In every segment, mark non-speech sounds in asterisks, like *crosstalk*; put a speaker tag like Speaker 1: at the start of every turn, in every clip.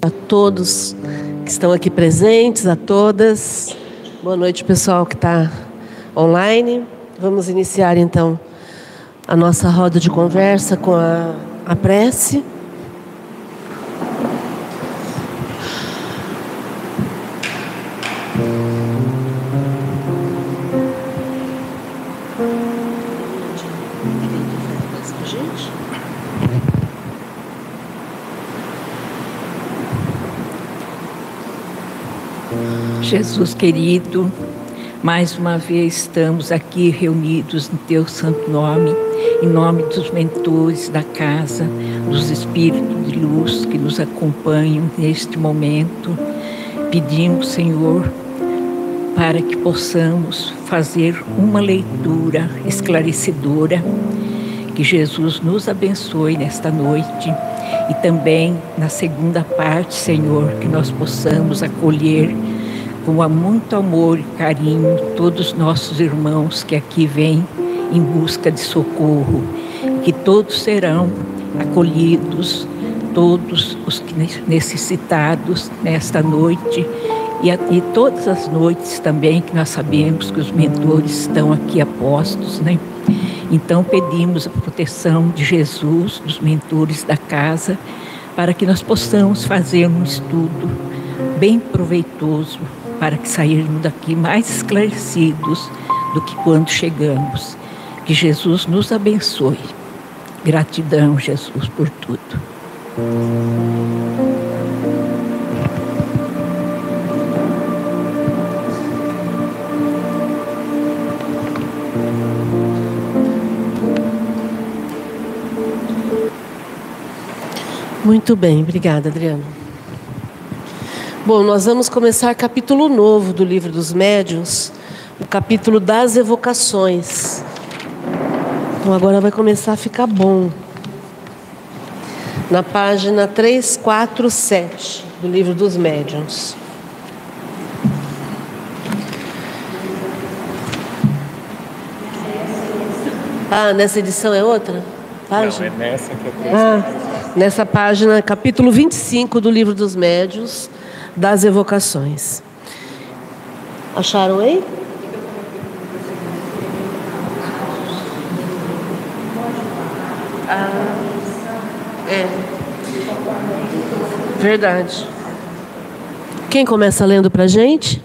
Speaker 1: A todos que estão aqui presentes, a todas. Boa noite, pessoal que está online. Vamos iniciar então a nossa roda de conversa com a, a prece.
Speaker 2: Jesus querido, mais uma vez estamos aqui reunidos no teu santo nome, em nome dos mentores da casa, dos espíritos de luz que nos acompanham neste momento. Pedimos, Senhor, para que possamos fazer uma leitura esclarecedora. Que Jesus nos abençoe nesta noite e também na segunda parte, Senhor, que nós possamos acolher com muito amor e carinho todos os nossos irmãos que aqui vêm em busca de socorro, que todos serão acolhidos, todos os necessitados nesta noite e, e todas as noites também que nós sabemos que os mentores estão aqui apostos, né? Então pedimos a proteção de Jesus, dos mentores da casa, para que nós possamos fazer um estudo bem proveitoso para que sairmos daqui mais esclarecidos do que quando chegamos. Que Jesus nos abençoe. Gratidão, Jesus, por tudo.
Speaker 1: Muito bem, obrigada, Adriana. Bom, nós vamos começar capítulo novo do livro dos médiuns, o capítulo das evocações. Então agora vai começar a ficar bom. Na página 347 do livro dos médiuns. Ah, nessa edição é outra?
Speaker 3: Página? Não, é nessa que eu
Speaker 1: ah, Nessa página, capítulo 25 do livro dos médiuns, das evocações. Acharam aí? Ah, é. Verdade. Quem começa lendo para gente?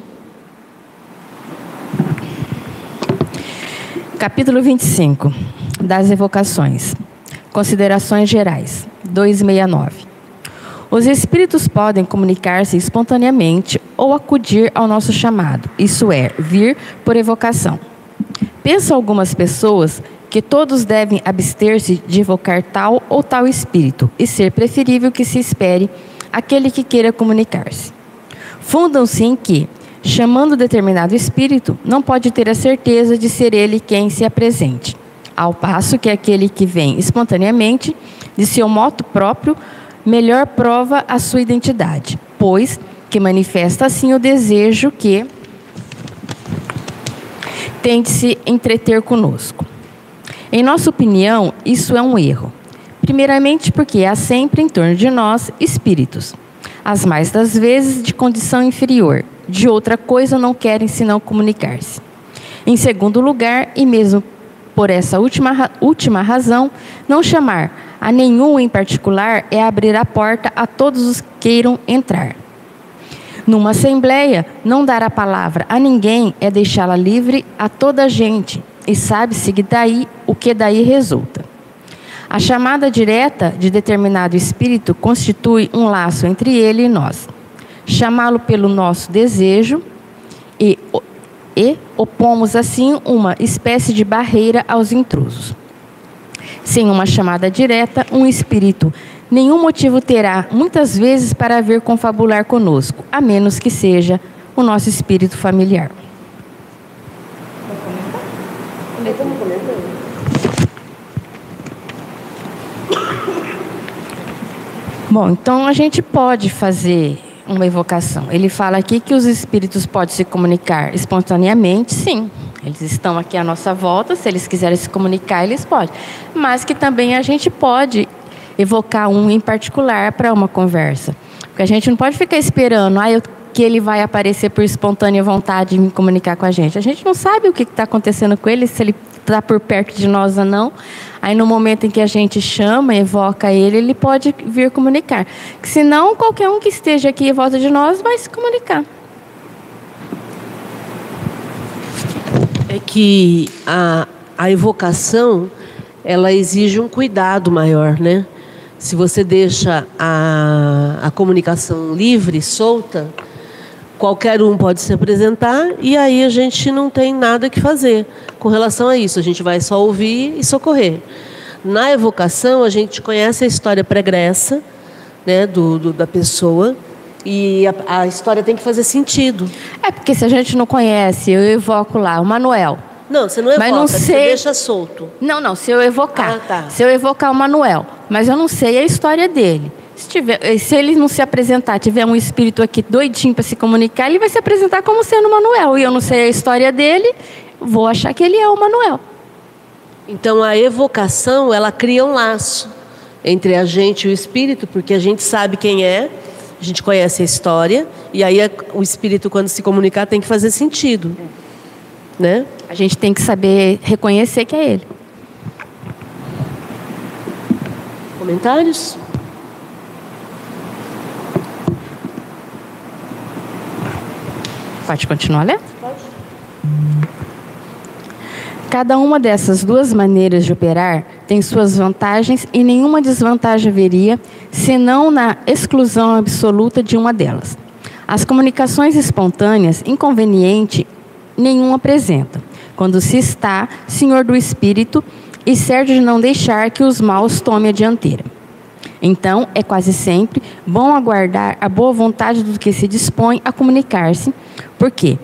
Speaker 4: Capítulo 25 das Evocações. Considerações gerais. 269. Os espíritos podem comunicar-se espontaneamente ou acudir ao nosso chamado, isso é, vir por evocação. Pensam algumas pessoas que todos devem abster-se de evocar tal ou tal espírito e ser preferível que se espere aquele que queira comunicar-se. Fundam-se em que, chamando determinado espírito, não pode ter a certeza de ser ele quem se apresente, ao passo que aquele que vem espontaneamente, de seu moto próprio, melhor prova a sua identidade, pois que manifesta assim o desejo que tem de se entreter conosco. Em nossa opinião, isso é um erro. Primeiramente, porque há sempre em torno de nós espíritos, as mais das vezes de condição inferior, de outra coisa não querem senão comunicar-se. Em segundo lugar, e mesmo por essa última, última razão, não chamar a nenhum em particular é abrir a porta a todos os que queiram entrar. Numa assembleia, não dar a palavra a ninguém é deixá-la livre a toda a gente, e sabe-se daí o que daí resulta. A chamada direta de determinado espírito constitui um laço entre ele e nós. Chamá-lo pelo nosso desejo e, e opomos assim uma espécie de barreira aos intrusos. Sem uma chamada direta, um espírito nenhum motivo terá, muitas vezes, para vir confabular conosco, a menos que seja o nosso espírito familiar. Bom, então a gente pode fazer uma evocação. Ele fala aqui que os espíritos podem se comunicar espontaneamente, sim. Eles estão aqui à nossa volta, se eles quiserem se comunicar, eles podem. Mas que também a gente pode evocar um em particular para uma conversa. Porque a gente não pode ficar esperando, ah, eu, que ele vai aparecer por espontânea vontade e me comunicar com a gente. A gente não sabe o que está acontecendo com ele, se ele está por perto de nós ou não. Aí no momento em que a gente chama, evoca ele, ele pode vir comunicar. Que senão qualquer um que esteja aqui em volta de nós vai se comunicar.
Speaker 1: É que a, a evocação ela exige um cuidado maior, né? Se você deixa a, a comunicação livre, solta, qualquer um pode se apresentar e aí a gente não tem nada que fazer com relação a isso. A gente vai só ouvir e socorrer. Na evocação, a gente conhece a história pregressa né, do, do da pessoa e a, a, história tem que fazer sentido.
Speaker 4: É porque se a gente não conhece, eu evoco lá o Manuel.
Speaker 1: Não, você não evoca, mas não sei... você deixa solto.
Speaker 4: Não, não, se eu evocar. Ah, tá. Se eu evocar o Manuel, mas eu não sei a história dele. Se, tiver, se ele não se apresentar, tiver um espírito aqui doidinho para se comunicar, ele vai se apresentar como sendo o Manuel. E eu não sei a história dele, vou achar que ele é o Manuel.
Speaker 1: Então a evocação, ela cria um laço entre a gente e o espírito, porque a gente sabe quem é, a gente conhece a história, e aí o espírito, quando se comunicar, tem que fazer sentido. Né?
Speaker 4: A gente tem que saber reconhecer que é ele.
Speaker 1: Comentários?
Speaker 4: Pode continuar lendo? Pode. Cada uma dessas duas maneiras de operar tem suas vantagens e nenhuma desvantagem haveria, senão na exclusão absoluta de uma delas. As comunicações espontâneas, inconveniente nenhum apresentam, quando se está senhor do espírito e certo de não deixar que os maus tomem a dianteira. Então, é quase sempre bom aguardar a boa vontade do que se dispõe a comunicar-se, porque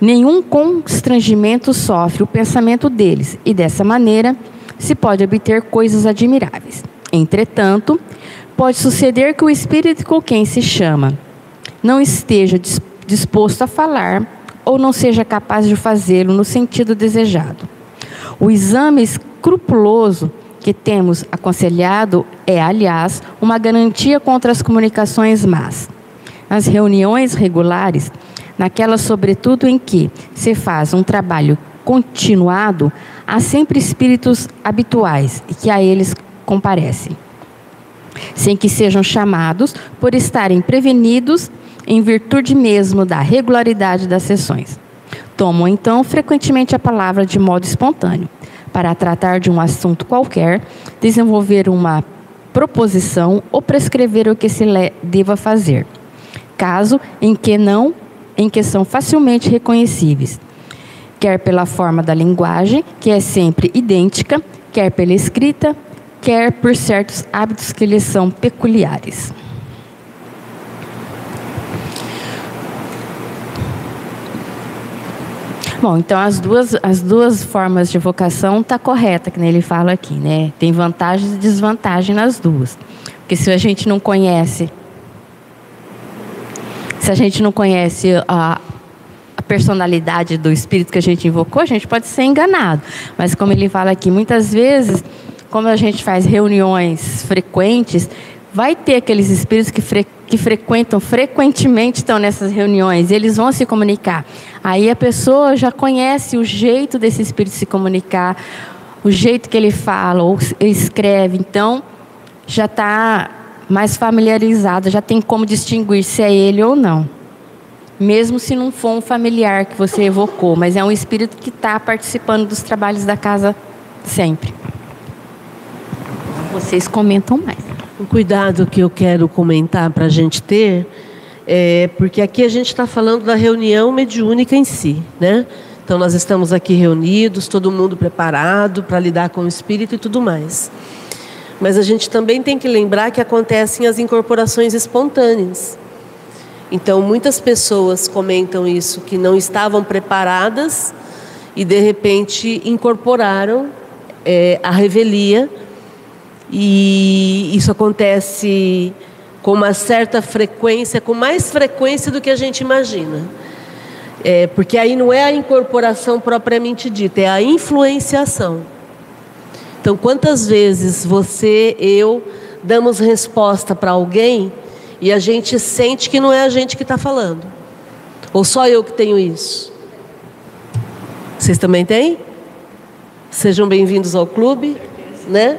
Speaker 4: nenhum constrangimento sofre o pensamento deles, e dessa maneira se pode obter coisas admiráveis. Entretanto, pode suceder que o espírito com quem se chama não esteja disposto a falar ou não seja capaz de fazê-lo no sentido desejado. O exame escrupuloso que temos aconselhado é, aliás, uma garantia contra as comunicações más. Nas reuniões regulares, naquelas, sobretudo, em que se faz um trabalho continuado, há sempre espíritos habituais que a eles comparecem, sem que sejam chamados por estarem prevenidos em virtude mesmo da regularidade das sessões. Tomam então frequentemente a palavra de modo espontâneo. Para tratar de um assunto qualquer, desenvolver uma proposição ou prescrever o que se deva fazer, caso em que não, em que são facilmente reconhecíveis, quer pela forma da linguagem, que é sempre idêntica, quer pela escrita, quer por certos hábitos que lhes são peculiares. Bom, então as duas, as duas formas de vocação tá correta, que ele fala aqui, né? Tem vantagens e desvantagens nas duas. Porque se a gente não conhece, se a gente não conhece a, a personalidade do espírito que a gente invocou, a gente pode ser enganado. Mas como ele fala aqui, muitas vezes, como a gente faz reuniões frequentes, vai ter aqueles espíritos que, fre que frequentam frequentemente estão nessas reuniões, eles vão se comunicar. Aí a pessoa já conhece o jeito desse espírito se comunicar, o jeito que ele fala ou escreve, então já está mais familiarizado, já tem como distinguir se é ele ou não. Mesmo se não for um familiar que você evocou, mas é um espírito que está participando dos trabalhos da casa sempre. Vocês comentam mais.
Speaker 1: Um cuidado que eu quero comentar para a gente ter, é porque aqui a gente está falando da reunião mediúnica em si, né? Então nós estamos aqui reunidos, todo mundo preparado para lidar com o espírito e tudo mais. Mas a gente também tem que lembrar que acontecem as incorporações espontâneas. Então muitas pessoas comentam isso que não estavam preparadas e de repente incorporaram é, a revelia e isso acontece com uma certa frequência, com mais frequência do que a gente imagina. É, porque aí não é a incorporação propriamente dita, é a influenciação. Então, quantas vezes você, eu, damos resposta para alguém e a gente sente que não é a gente que está falando. Ou só eu que tenho isso? Vocês também têm? Sejam bem-vindos ao clube, né?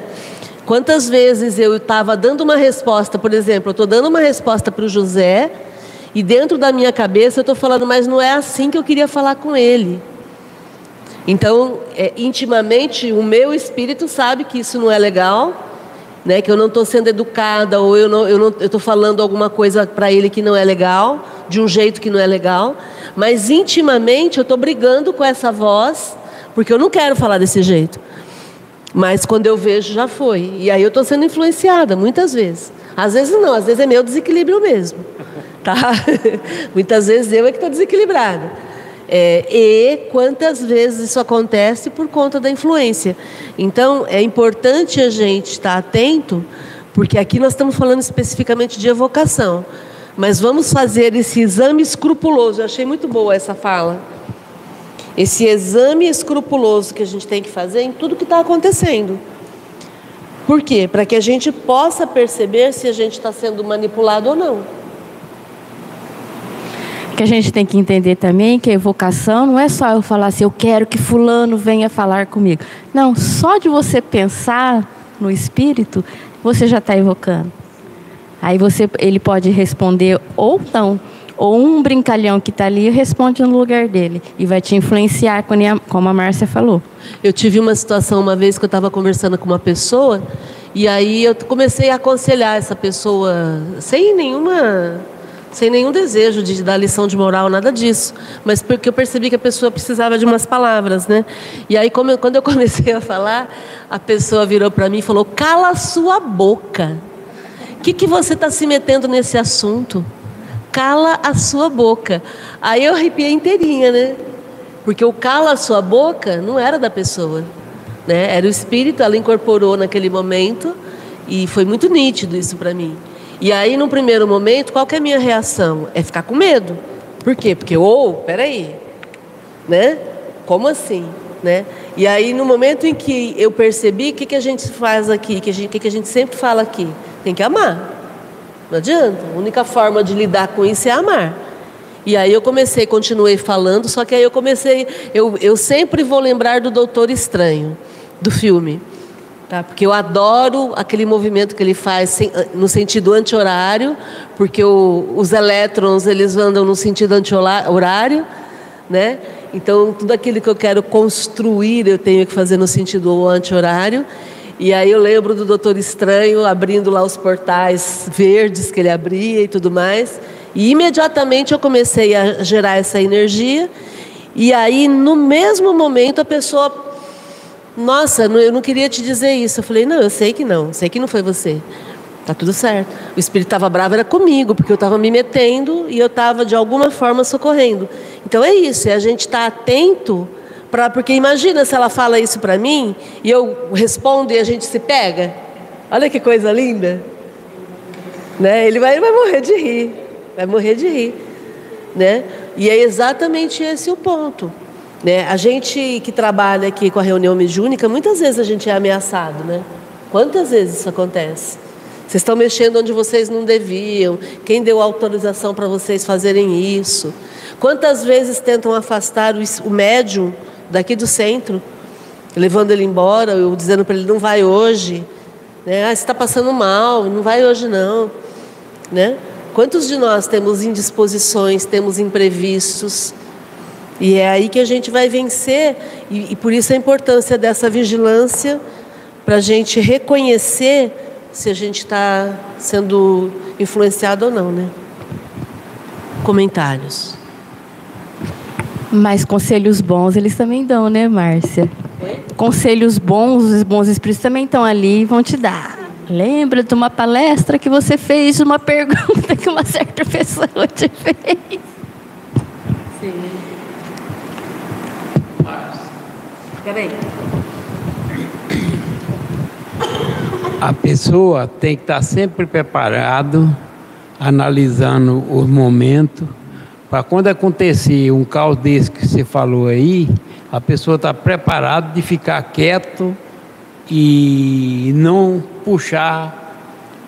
Speaker 1: Quantas vezes eu estava dando uma resposta, por exemplo, eu estou dando uma resposta para o José e dentro da minha cabeça eu estou falando, mas não é assim que eu queria falar com ele. Então, é, intimamente, o meu espírito sabe que isso não é legal, né? Que eu não estou sendo educada ou eu não eu estou falando alguma coisa para ele que não é legal, de um jeito que não é legal. Mas intimamente eu estou brigando com essa voz, porque eu não quero falar desse jeito. Mas quando eu vejo já foi. E aí eu estou sendo influenciada muitas vezes. Às vezes não, às vezes é meu desequilíbrio mesmo. Tá? *laughs* muitas vezes eu é que estou desequilibrada. É, e quantas vezes isso acontece por conta da influência. Então, é importante a gente estar atento, porque aqui nós estamos falando especificamente de evocação. Mas vamos fazer esse exame escrupuloso. Eu achei muito boa essa fala. Esse exame escrupuloso que a gente tem que fazer em tudo que está acontecendo. Por quê? Para que a gente possa perceber se a gente está sendo manipulado ou não
Speaker 4: que a gente tem que entender também que a evocação não é só eu falar assim, eu quero que fulano venha falar comigo. Não, só de você pensar no espírito, você já está evocando. Aí você, ele pode responder ou não, ou um brincalhão que está ali responde no lugar dele e vai te influenciar, como a Márcia falou.
Speaker 1: Eu tive uma situação uma vez que eu estava conversando com uma pessoa e aí eu comecei a aconselhar essa pessoa sem nenhuma sem nenhum desejo de dar lição de moral, nada disso. Mas porque eu percebi que a pessoa precisava de umas palavras, né? E aí, eu, quando eu *laughs* comecei a falar, a pessoa virou para mim e falou: Cala sua boca. O que, que você está se metendo nesse assunto? Cala a sua boca. Aí eu arrepiei inteirinha, né? Porque o cala a sua boca não era da pessoa, né? Era o espírito, ela incorporou naquele momento e foi muito nítido isso para mim. E aí, no primeiro momento, qual que é a minha reação? É ficar com medo. Por quê? Porque, ou, oh, peraí, né? Como assim? Né? E aí, no momento em que eu percebi, o que, que a gente faz aqui? O que, que, que a gente sempre fala aqui? Tem que amar. Não adianta. A única forma de lidar com isso é amar. E aí eu comecei, continuei falando, só que aí eu comecei, eu, eu sempre vou lembrar do Doutor Estranho, do filme. Tá? Porque eu adoro aquele movimento que ele faz no sentido anti-horário, porque o, os elétrons eles andam no sentido anti-horário, né? Então tudo aquilo que eu quero construir eu tenho que fazer no sentido anti-horário. E aí eu lembro do Doutor Estranho abrindo lá os portais verdes que ele abria e tudo mais. E imediatamente eu comecei a gerar essa energia. E aí no mesmo momento a pessoa nossa, eu não queria te dizer isso. Eu falei: Não, eu sei que não, sei que não foi você. Tá tudo certo. O espírito estava bravo era comigo, porque eu estava me metendo e eu estava de alguma forma socorrendo. Então é isso, é a gente estar tá atento para porque imagina se ela fala isso para mim e eu respondo e a gente se pega. Olha que coisa linda. Né? Ele vai, ele vai morrer de rir. Vai morrer de rir, né? E é exatamente esse o ponto. Né? A gente que trabalha aqui com a reunião mediúnica, muitas vezes a gente é ameaçado, né? Quantas vezes isso acontece? Vocês estão mexendo onde vocês não deviam. Quem deu autorização para vocês fazerem isso? Quantas vezes tentam afastar o médium daqui do centro, levando ele embora, ou dizendo para ele não vai hoje, né? Ah, você está passando mal, não vai hoje não, né? Quantos de nós temos indisposições, temos imprevistos? E é aí que a gente vai vencer, e, e por isso a importância dessa vigilância, para a gente reconhecer se a gente está sendo influenciado ou não, né? Comentários.
Speaker 4: Mas conselhos bons eles também dão, né, Márcia? Oi? Conselhos bons, os bons espíritos também estão ali e vão te dar. Lembra de uma palestra que você fez, uma *laughs* pergunta que uma certa pessoa te fez? Sim.
Speaker 5: Peraí. A pessoa tem que estar sempre preparado, analisando os momentos, para quando acontecer um caos desse que você falou aí, a pessoa está preparada de ficar quieto e não puxar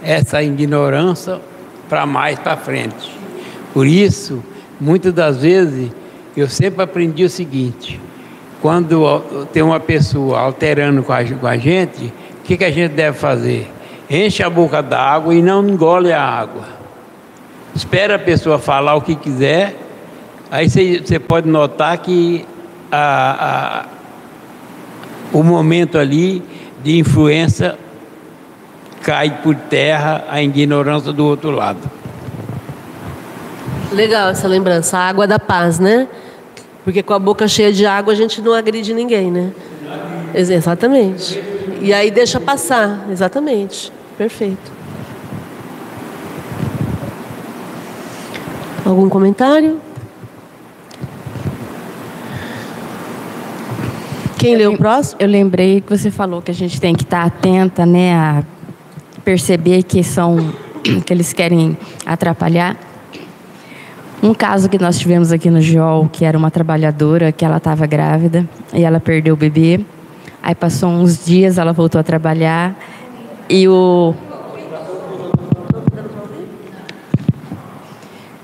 Speaker 5: essa ignorância para mais para frente. Por isso, muitas das vezes, eu sempre aprendi o seguinte: quando tem uma pessoa alterando com a, com a gente, o que, que a gente deve fazer? Enche a boca d'água e não engole a água. Espera a pessoa falar o que quiser, aí você pode notar que a, a, o momento ali de influência cai por terra a ignorância do outro lado.
Speaker 1: Legal essa lembrança, a água da paz, né? Porque com a boca cheia de água a gente não agride ninguém, né? Exatamente. E aí deixa passar, exatamente. Perfeito. Algum comentário? Quem leu o próximo?
Speaker 4: Eu lembrei que você falou que a gente tem que estar atenta, né, a perceber que são *clears throat* que eles querem atrapalhar. Um caso que nós tivemos aqui no GIOL, que era uma trabalhadora que ela estava grávida e ela perdeu o bebê. Aí passou uns dias, ela voltou a trabalhar e o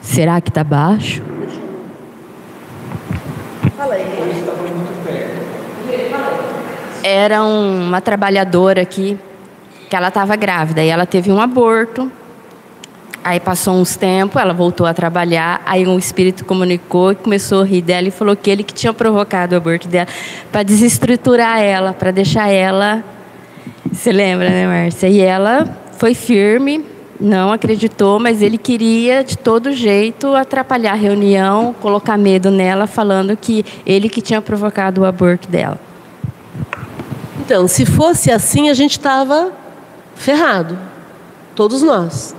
Speaker 4: Será que está baixo? Era uma trabalhadora aqui que ela estava grávida e ela teve um aborto. Aí passou uns tempos, ela voltou a trabalhar, aí um espírito comunicou e começou a rir dela e falou que ele que tinha provocado o aborto dela para desestruturar ela, para deixar ela. Você lembra, né, Márcia? E ela foi firme, não acreditou, mas ele queria de todo jeito atrapalhar a reunião, colocar medo nela, falando que ele que tinha provocado o aborto dela.
Speaker 1: Então, se fosse assim, a gente estava ferrado. Todos nós.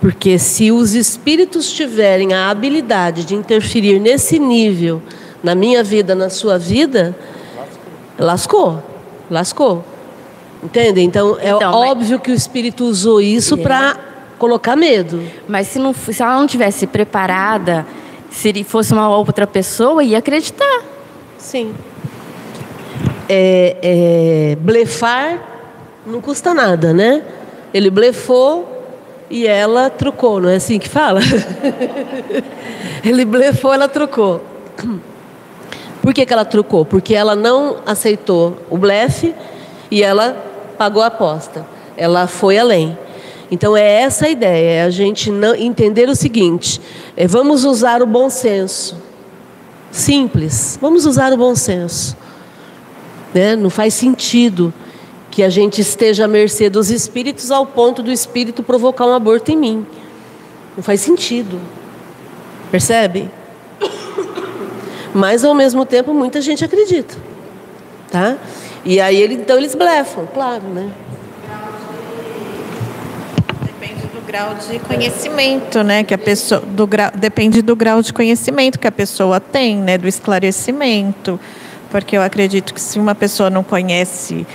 Speaker 1: Porque se os espíritos tiverem a habilidade de interferir nesse nível na minha vida, na sua vida, lascou. Lascou. Entende? Então, é então, óbvio mas... que o espírito usou isso é. para colocar medo.
Speaker 4: Mas se, não, se ela não tivesse preparada, se fosse uma outra pessoa, ia acreditar.
Speaker 1: Sim é, é, blefar não custa nada, né? Ele blefou e ela trocou, não é assim que fala? *laughs* Ele blefou, ela trocou. Por que, que ela trocou? Porque ela não aceitou o blefe e ela pagou a aposta. Ela foi além. Então é essa a ideia, é a gente não entender o seguinte: é, vamos usar o bom senso. Simples, vamos usar o bom senso. Né? Não faz sentido que a gente esteja à mercê dos espíritos ao ponto do espírito provocar um aborto em mim. Não faz sentido. Percebe? Mas ao mesmo tempo muita gente acredita. Tá? E aí ele, então eles blefam, claro, né?
Speaker 6: Grau de conhecimento, né? Que a pessoa do grau, depende do grau de conhecimento que a pessoa tem, né? Do esclarecimento porque eu acredito que se uma pessoa não conhece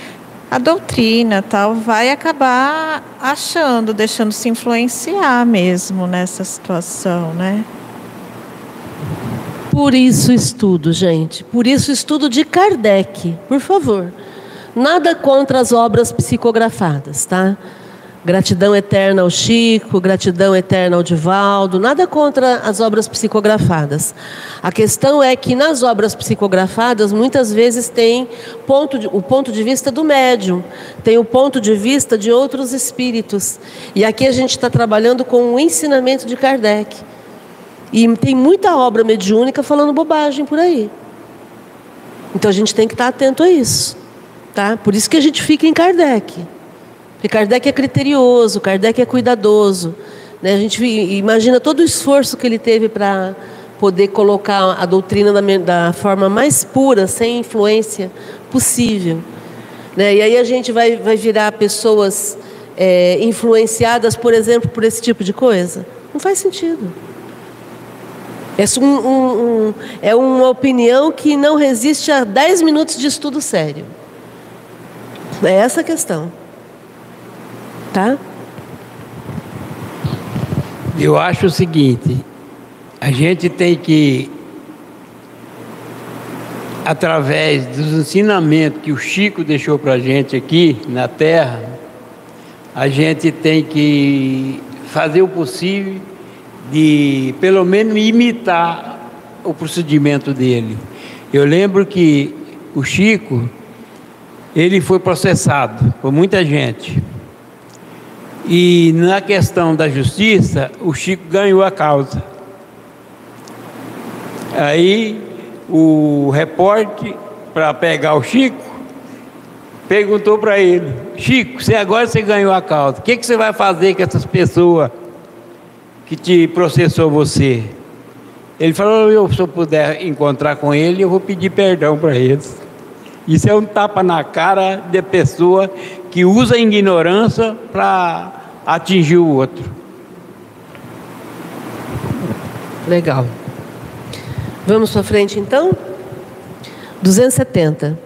Speaker 6: a doutrina tal, vai acabar achando, deixando se influenciar mesmo nessa situação, né?
Speaker 1: Por isso estudo, gente. Por isso estudo de Kardec, por favor. Nada contra as obras psicografadas, tá? Gratidão eterna ao Chico, gratidão eterna ao Divaldo, nada contra as obras psicografadas. A questão é que nas obras psicografadas, muitas vezes tem ponto de, o ponto de vista do médium, tem o ponto de vista de outros espíritos. E aqui a gente está trabalhando com o ensinamento de Kardec. E tem muita obra mediúnica falando bobagem por aí. Então a gente tem que estar atento a isso. Tá? Por isso que a gente fica em Kardec. Porque Kardec é criterioso, Kardec é cuidadoso. Né? A gente imagina todo o esforço que ele teve para poder colocar a doutrina da, da, forma mais pura, sem influência possível. Né? E aí a gente vai, vai virar pessoas é, influenciadas, por exemplo, por esse tipo de coisa? Não faz sentido. É, um, um, um, é uma opinião que não resiste a 10 minutos de estudo sério. É essa a questão tá?
Speaker 5: Eu acho o seguinte, a gente tem que, através dos ensinamentos que o Chico deixou para a gente aqui na Terra, a gente tem que fazer o possível de, pelo menos, imitar o procedimento dele. Eu lembro que o Chico, ele foi processado por muita gente. E na questão da justiça, o Chico ganhou a causa. Aí o repórter, para pegar o Chico, perguntou para ele: Chico, se agora você ganhou a causa, o que, que você vai fazer com essas pessoas que te processou você? Ele falou: eu, se eu puder encontrar com ele, eu vou pedir perdão para eles. Isso é um tapa na cara de pessoa que usa a ignorância para atingir o outro.
Speaker 1: Legal. Vamos para frente então? 270.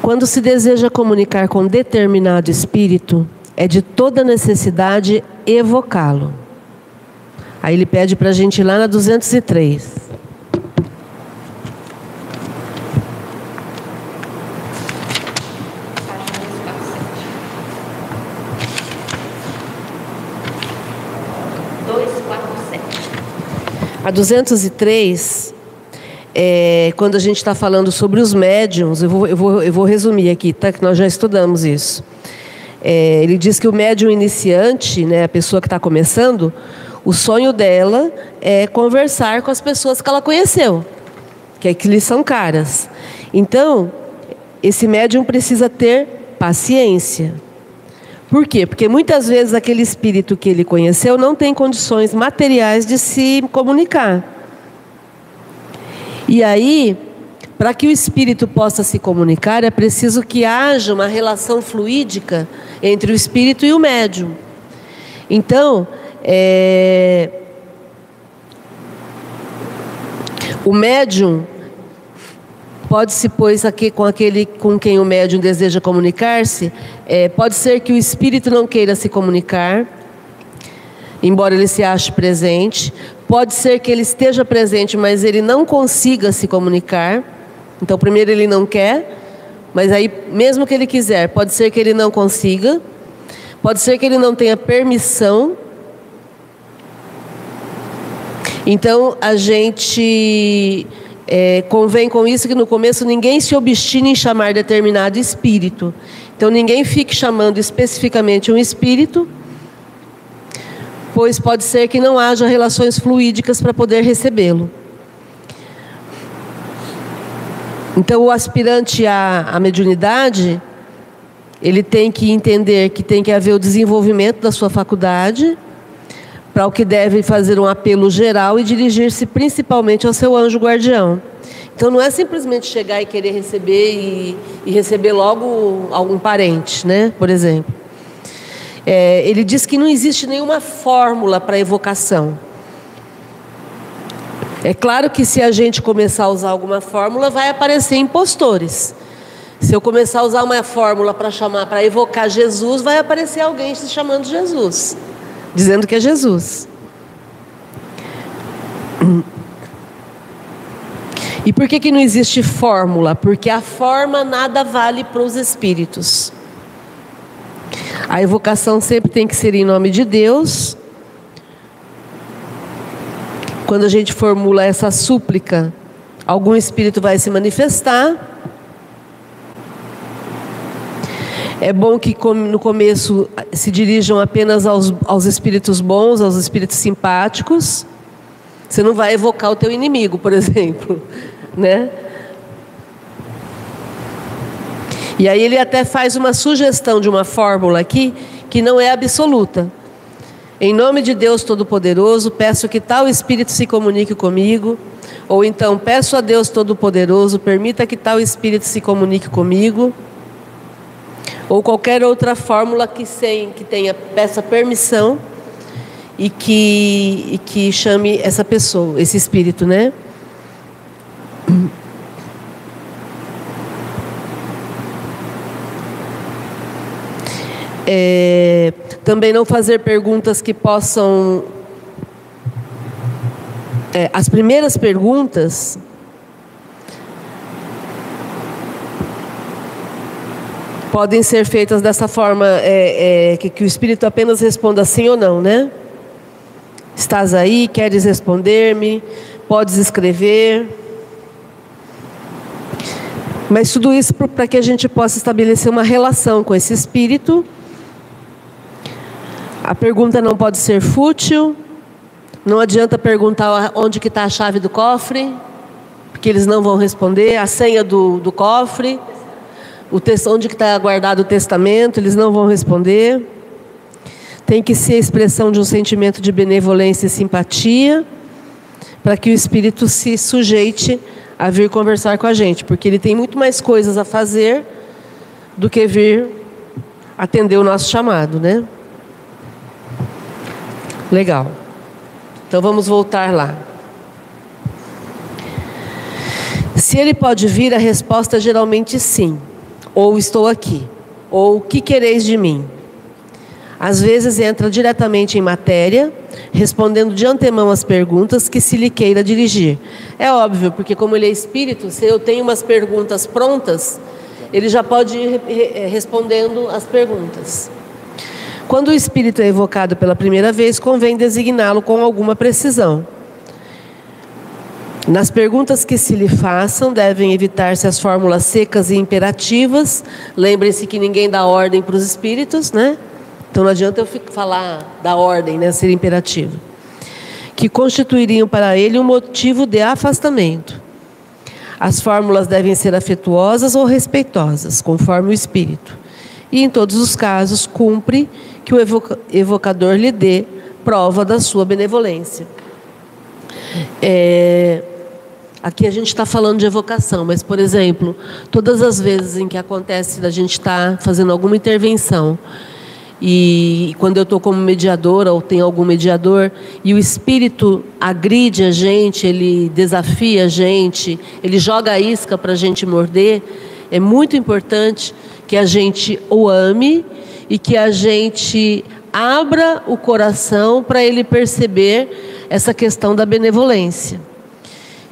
Speaker 1: Quando se deseja comunicar com determinado espírito, é de toda necessidade evocá-lo. Aí ele pede para a gente ir lá na 203. A 203, é, quando a gente está falando sobre os médiums, eu vou, eu, vou, eu vou resumir aqui, tá? que nós já estudamos isso. É, ele diz que o médium iniciante, né, a pessoa que está começando, o sonho dela é conversar com as pessoas que ela conheceu, que, é que lhe são caras. Então, esse médium precisa ter paciência. Por quê? Porque muitas vezes aquele espírito que ele conheceu não tem condições materiais de se comunicar. E aí, para que o espírito possa se comunicar, é preciso que haja uma relação fluídica entre o espírito e o médium. Então, é... o médium Pode-se, pois, aqui com aquele com quem o médium deseja comunicar-se, é, pode ser que o espírito não queira se comunicar, embora ele se ache presente. Pode ser que ele esteja presente, mas ele não consiga se comunicar. Então, primeiro ele não quer, mas aí, mesmo que ele quiser, pode ser que ele não consiga. Pode ser que ele não tenha permissão. Então, a gente é, convém com isso que no começo ninguém se obstine em chamar determinado espírito. Então ninguém fique chamando especificamente um espírito, pois pode ser que não haja relações fluídicas para poder recebê-lo. Então o aspirante à, à mediunidade, ele tem que entender que tem que haver o desenvolvimento da sua faculdade, para o que deve fazer um apelo geral e dirigir-se principalmente ao seu anjo guardião. Então não é simplesmente chegar e querer receber e, e receber logo algum parente, né? Por exemplo. É, ele diz que não existe nenhuma fórmula para evocação. É claro que se a gente começar a usar alguma fórmula, vai aparecer impostores. Se eu começar a usar uma fórmula para chamar, para evocar Jesus, vai aparecer alguém se chamando Jesus dizendo que é Jesus. E por que, que não existe fórmula? Porque a forma nada vale para os espíritos. A evocação sempre tem que ser em nome de Deus. Quando a gente formula essa súplica, algum espírito vai se manifestar. É bom que no começo se dirijam apenas aos, aos espíritos bons, aos espíritos simpáticos. Você não vai evocar o teu inimigo, por *laughs* exemplo, né? E aí ele até faz uma sugestão de uma fórmula aqui que não é absoluta. Em nome de Deus Todo-Poderoso, peço que tal espírito se comunique comigo. Ou então, peço a Deus Todo-Poderoso, permita que tal espírito se comunique comigo ou qualquer outra fórmula que, sem, que tenha peça permissão e que, e que chame essa pessoa, esse espírito, né? É, também não fazer perguntas que possam. É, as primeiras perguntas podem ser feitas dessa forma, é, é, que, que o Espírito apenas responda sim ou não, né? Estás aí, queres responder-me, podes escrever. Mas tudo isso para que a gente possa estabelecer uma relação com esse espírito. A pergunta não pode ser fútil. Não adianta perguntar onde que está a chave do cofre, porque eles não vão responder. A senha do, do cofre o texto, onde está guardado o testamento, eles não vão responder. Tem que ser a expressão de um sentimento de benevolência e simpatia, para que o Espírito se sujeite a vir conversar com a gente, porque ele tem muito mais coisas a fazer do que vir atender o nosso chamado, né? Legal. Então vamos voltar lá. Se ele pode vir, a resposta é geralmente sim ou estou aqui, ou o que quereis de mim? Às vezes entra diretamente em matéria, respondendo de antemão as perguntas que se lhe queira dirigir. É óbvio, porque como ele é espírito, se eu tenho umas perguntas prontas, ele já pode ir eh, respondendo as perguntas. Quando o espírito é evocado pela primeira vez, convém designá-lo com alguma precisão. Nas perguntas que se lhe façam, devem evitar-se as fórmulas secas e imperativas. Lembrem-se que ninguém dá ordem para os espíritos, né? Então não adianta eu falar da ordem, né? Ser imperativo. Que constituiriam para ele um motivo de afastamento. As fórmulas devem ser afetuosas ou respeitosas, conforme o espírito. E em todos os casos, cumpre que o evocador lhe dê prova da sua benevolência. É, Aqui a gente está falando de evocação, mas, por exemplo, todas as vezes em que acontece da gente estar tá fazendo alguma intervenção e quando eu estou como mediadora ou tem algum mediador e o espírito agride a gente, ele desafia a gente, ele joga a isca para a gente morder, é muito importante que a gente o ame e que a gente abra o coração para ele perceber essa questão da benevolência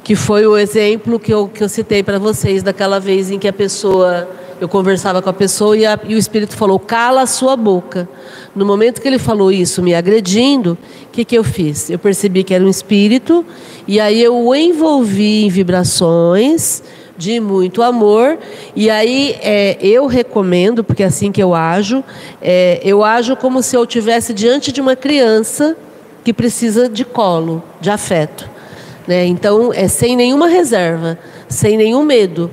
Speaker 1: que foi o exemplo que eu, que eu citei para vocês daquela vez em que a pessoa, eu conversava com a pessoa e, a, e, o Espírito falou, cala a sua boca. No momento que ele falou isso, me agredindo, o que, que eu fiz? Eu percebi que era um Espírito e aí eu o envolvi em vibrações de muito amor e aí é, eu recomendo, porque é assim que eu ajo, é, eu ajo como se eu tivesse diante de uma criança que precisa de colo, de afeto. Né? Então, é sem nenhuma reserva, sem nenhum medo.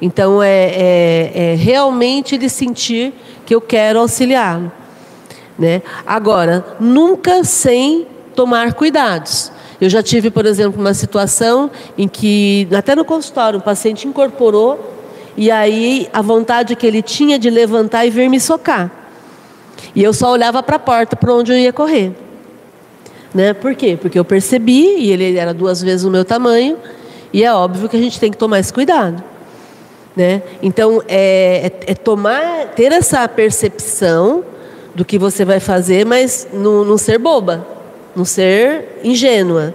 Speaker 1: Então, é, é, é realmente ele sentir que eu quero auxiliá-lo. Né? Agora, nunca sem tomar cuidados. Eu já tive, por exemplo, uma situação em que, até no consultório, o paciente incorporou e aí a vontade que ele tinha de levantar e vir me socar. E eu só olhava para a porta para onde eu ia correr. Né? Por quê? Porque eu percebi, e ele era duas vezes o meu tamanho, e é óbvio que a gente tem que tomar esse cuidado. Né? Então, é, é, é tomar, ter essa percepção do que você vai fazer, mas não, ser boba, não ser ingênua.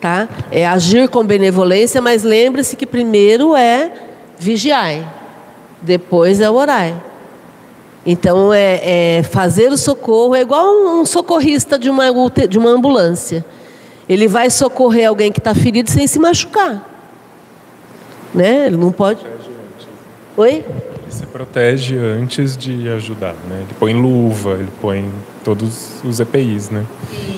Speaker 1: Tá? É agir com benevolência, mas lembre-se que primeiro é vigiar, depois é orar. Então, é, é, fazer o socorro é igual um socorrista de uma, de uma ambulância. Ele vai socorrer alguém que está ferido sem se machucar. Né? Ele não pode. Oi? Ele
Speaker 3: se protege antes de ajudar, né? Ele põe luva, ele põe todos os EPIs, né?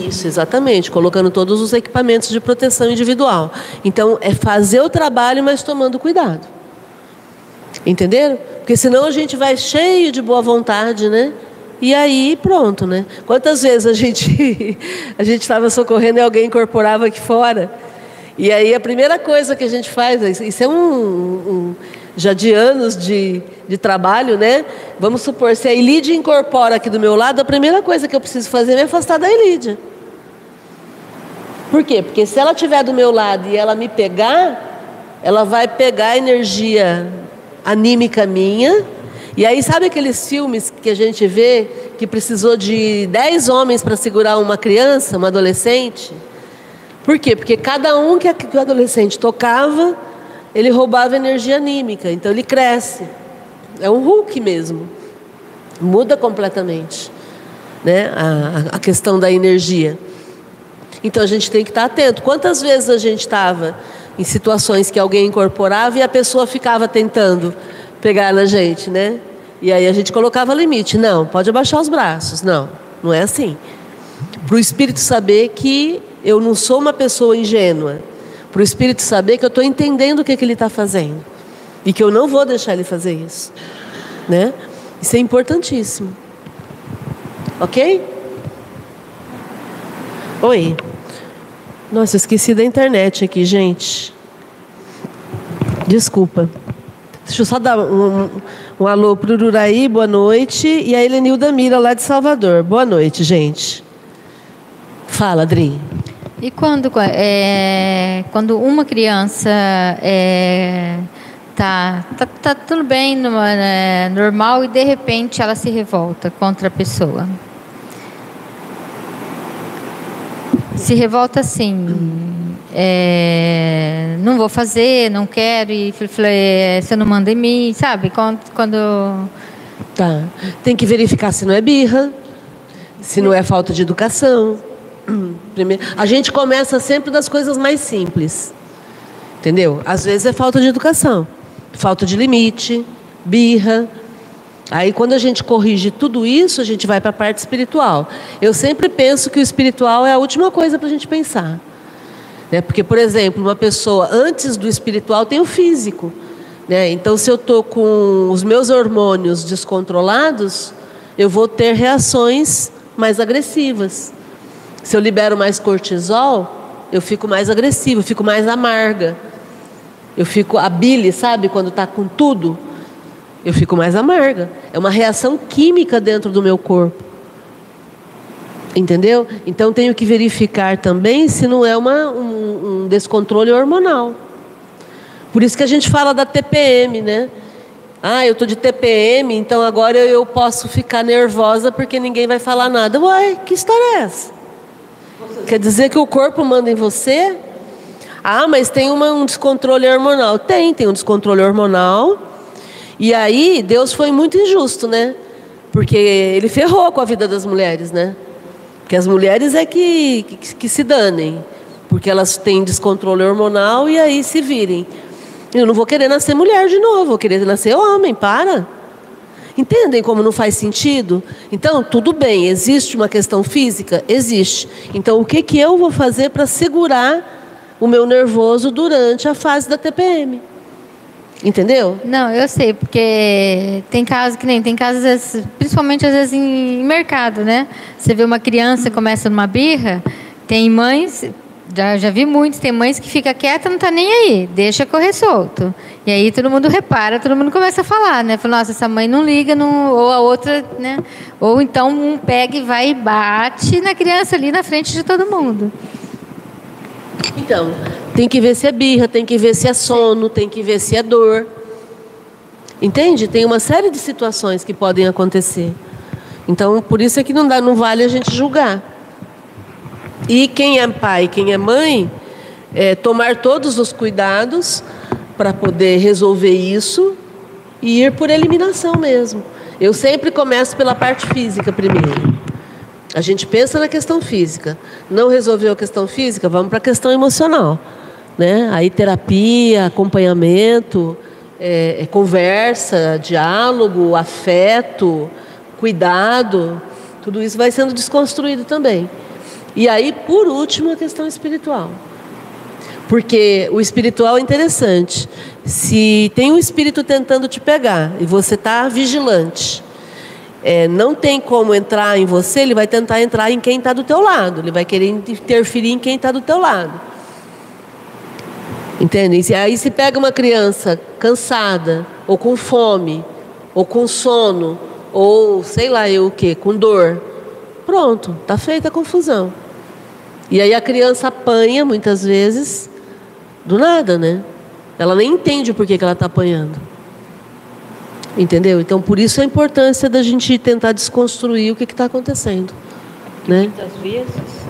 Speaker 1: Isso, exatamente, colocando todos os equipamentos de proteção individual. Então, é fazer o trabalho, mas tomando cuidado. Entenderam? Porque senão a gente vai cheio de boa vontade, né? E aí pronto, né? Quantas vezes a gente *laughs* a gente estava socorrendo e alguém incorporava aqui fora? E aí a primeira coisa que a gente faz, isso é um, um já de anos de, de trabalho, né? Vamos supor, se a Elídia incorpora aqui do meu lado, a primeira coisa que eu preciso fazer é me afastar da Elídia. Por quê? Porque se ela estiver do meu lado e ela me pegar, ela vai pegar a energia anímica minha. E aí, sabe aqueles filmes que a gente vê que precisou de dez homens para segurar uma criança, uma adolescente? Por quê? Porque cada um que o adolescente tocava, ele roubava energia anímica, então ele cresce. É um Hulk mesmo. Muda completamente né? a, a questão da energia. Então a gente tem que estar atento. Quantas vezes a gente estava em situações que alguém incorporava e a pessoa ficava tentando pegar na gente, né? E aí a gente colocava limite. Não, pode abaixar os braços. Não, não é assim. Para o espírito saber que eu não sou uma pessoa ingênua. Para o espírito saber que eu estou entendendo o que, que ele está fazendo. E que eu não vou deixar ele fazer isso. Né? Isso é importantíssimo. Ok? Oi. Nossa, esqueci da internet aqui, gente. Desculpa. Deixa eu só dar um, um alô para o Ururaí, boa noite. E a Helenilda Mira, lá de Salvador. Boa noite, gente. Fala, Adri.
Speaker 7: E quando, é, quando uma criança é, tá, tá, tá tudo bem, é, normal, e de repente ela se revolta contra a pessoa? Se revolta assim, é, não vou fazer, não quero, e é, você não manda em mim, sabe? Quando, quando.
Speaker 1: Tá. Tem que verificar se não é birra, se não é falta de educação. *clears throat* Primeiro, a gente começa sempre das coisas mais simples. Entendeu? Às vezes é falta de educação, falta de limite, birra, Aí, quando a gente corrige tudo isso, a gente vai para a parte espiritual. Eu sempre penso que o espiritual é a última coisa para a gente pensar. Né? Porque, por exemplo, uma pessoa antes do espiritual tem o físico. Né? Então, se eu estou com os meus hormônios descontrolados, eu vou ter reações mais agressivas. Se eu libero mais cortisol, eu fico mais agressivo, eu fico mais amarga. Eu fico a bile, sabe, quando está com tudo eu fico mais amarga. É uma reação química dentro do meu corpo. Entendeu? Então tenho que verificar também se não é uma, um, um descontrole hormonal. Por isso que a gente fala da TPM, né? Ah, eu estou de TPM, então agora eu posso ficar nervosa porque ninguém vai falar nada. Uai, que história é essa? Quer dizer que o corpo manda em você? Ah, mas tem uma, um descontrole hormonal. Tem, tem um descontrole hormonal e aí Deus foi muito injusto, né? Porque ele ferrou com a vida das mulheres, né? Porque as mulheres é que, que, que se danem, porque elas têm descontrole hormonal e aí se virem. Eu não vou querer nascer mulher de novo, vou querer nascer homem, para. Entendem como não faz sentido? Então, tudo bem, existe uma questão física? Existe. Então, o que, que eu vou fazer para segurar o meu nervoso durante a fase da TPM? Entendeu?
Speaker 7: Não, eu sei, porque tem casos que nem tem casos, principalmente às vezes em mercado, né? Você vê uma criança começa numa birra, tem mães, já, já vi muitos, tem mães que fica quieta, não tá nem aí, deixa correr solto. E aí todo mundo repara, todo mundo começa a falar, né? Fala, nossa, essa mãe não liga, não... ou a outra, né? Ou então um pega e vai e bate na criança ali na frente de todo mundo.
Speaker 1: Então, tem que ver se é birra, tem que ver se é sono, tem que ver se é dor. Entende? Tem uma série de situações que podem acontecer. Então, por isso é que não dá, não vale a gente julgar. E quem é pai, quem é mãe, é tomar todos os cuidados para poder resolver isso e ir por eliminação mesmo. Eu sempre começo pela parte física primeiro. A gente pensa na questão física. Não resolveu a questão física, vamos para a questão emocional. Né? Aí terapia, acompanhamento, é, é, conversa, diálogo, afeto, cuidado, tudo isso vai sendo desconstruído também. E aí, por último, a questão espiritual. Porque o espiritual é interessante. Se tem um espírito tentando te pegar e você está vigilante, é, não tem como entrar em você, ele vai tentar entrar em quem está do teu lado. Ele vai querer interferir em quem está do teu lado. Entende? E aí se pega uma criança cansada, ou com fome, ou com sono, ou sei lá eu o que, com dor. Pronto, está feita a confusão. E aí a criança apanha muitas vezes do nada, né? Ela nem entende o porquê que ela está apanhando. Entendeu? Então por isso a importância da gente tentar desconstruir o que está acontecendo. Né?
Speaker 2: Muitas vezes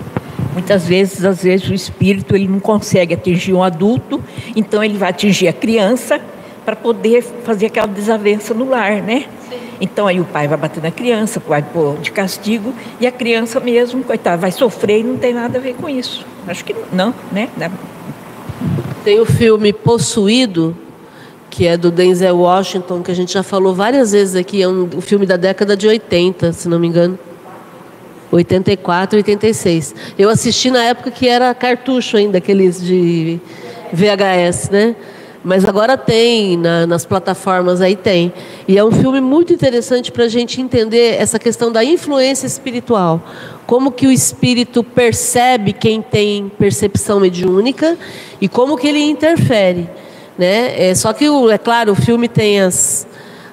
Speaker 2: Muitas vezes, às vezes, o espírito ele não consegue atingir um adulto, então ele vai atingir a criança para poder fazer aquela desavença no lar, né? Sim. Então aí o pai vai bater na criança, vai pôr de castigo, e a criança mesmo, coitada, vai sofrer e não tem nada a ver com isso. Acho que não, né?
Speaker 1: Tem o filme Possuído, que é do Denzel Washington, que a gente já falou várias vezes aqui, é um, um filme da década de 80, se não me engano. 84, 86. Eu assisti na época que era cartucho ainda, aqueles de VHS, né? Mas agora tem, na, nas plataformas aí tem. E é um filme muito interessante para a gente entender essa questão da influência espiritual. Como que o espírito percebe quem tem percepção mediúnica e como que ele interfere. Né? É, só que, é claro, o filme tem as,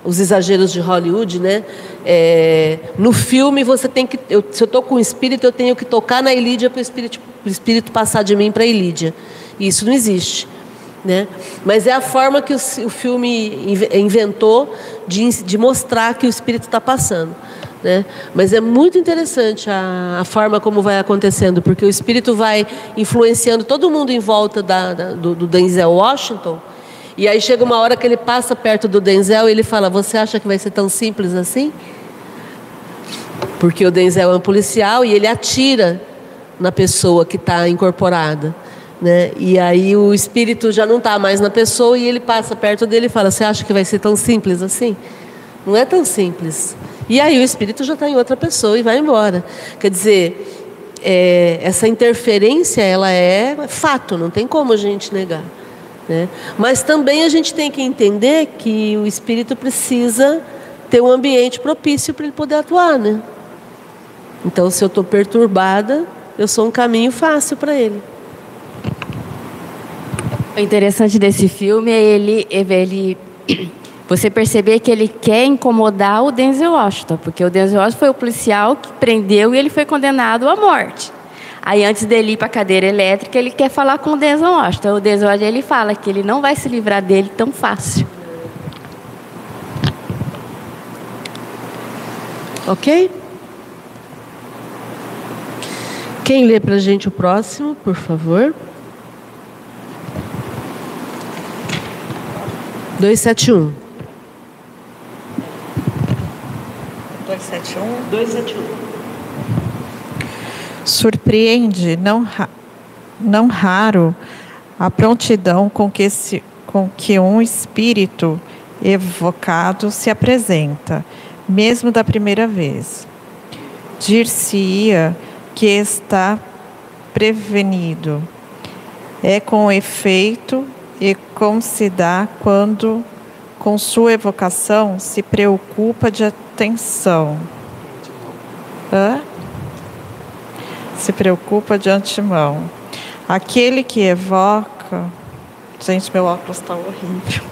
Speaker 1: os exageros de Hollywood, né? É, no filme você tem que, eu, se eu estou com o espírito, eu tenho que tocar na Ilídia para o espírito, espírito passar de mim para a Ilídia. E isso não existe. Né? Mas é a forma que o, o filme inventou de, de, mostrar que o espírito está passando. Né? Mas é muito interessante a, a, forma como vai acontecendo, porque o espírito vai influenciando todo mundo em volta da, da, do, do Denzel Washington. E aí chega uma hora que ele passa perto do Denzel e ele fala: Você acha que vai ser tão simples assim? Porque o Denzel é um policial e ele atira na pessoa que está incorporada. Né? E aí o espírito já não está mais na pessoa e ele passa perto dele e fala: Você acha que vai ser tão simples assim? Não é tão simples. E aí o espírito já está em outra pessoa e vai embora. Quer dizer, é, essa interferência ela é fato, não tem como a gente negar. Né? Mas também a gente tem que entender que o espírito precisa ter um ambiente propício para ele poder atuar. Né? Então, se eu estou perturbada, eu sou um caminho fácil para ele.
Speaker 4: O interessante desse filme é ele, ele *clears throat* você perceber que ele quer incomodar o Denzel Washington, porque o Denzel Washington foi o policial que prendeu e ele foi condenado à morte. Aí antes dele ir para a cadeira elétrica, ele quer falar com o Denzel Washington. O Denzel Washington ele fala que ele não vai se livrar dele tão fácil.
Speaker 1: Ok? Quem lê para a gente o próximo, por favor? 271.
Speaker 6: 271?
Speaker 1: 271.
Speaker 6: Surpreende, não, não raro, a prontidão com que, se, com que um espírito evocado se apresenta, mesmo da primeira vez. Dir-se-ia que está prevenido. É com efeito e como se dá quando, com sua evocação, se preocupa de atenção. Hã? Se preocupa de antemão. Aquele que evoca. Gente, meu óculos está horrível.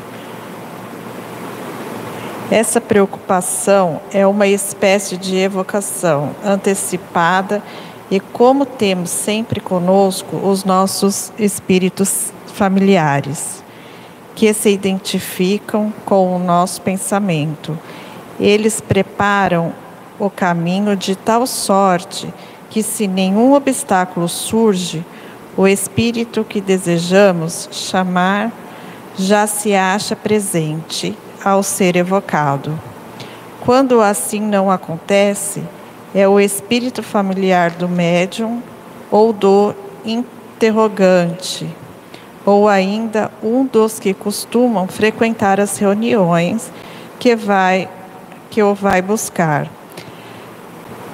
Speaker 6: Essa preocupação é uma espécie de evocação antecipada e como temos sempre conosco os nossos espíritos familiares, que se identificam com o nosso pensamento. Eles preparam o caminho de tal sorte que, se nenhum obstáculo surge, o espírito que desejamos chamar já se acha presente ao ser evocado. Quando assim não acontece, é o espírito familiar do médium ou do interrogante ou ainda um dos que costumam frequentar as reuniões que vai que o vai buscar,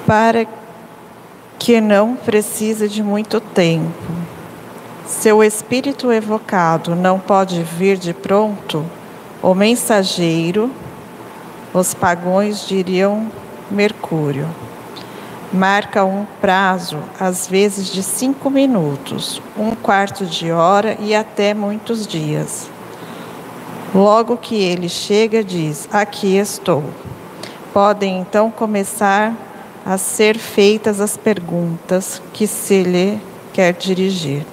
Speaker 6: para que não precise de muito tempo. Seu espírito evocado não pode vir de pronto, o mensageiro, os pagões diriam Mercúrio marca um prazo, às vezes de cinco minutos, um quarto de hora e até muitos dias. Logo que ele chega, diz: Aqui estou. Podem então começar a ser feitas as perguntas que se lhe quer dirigir.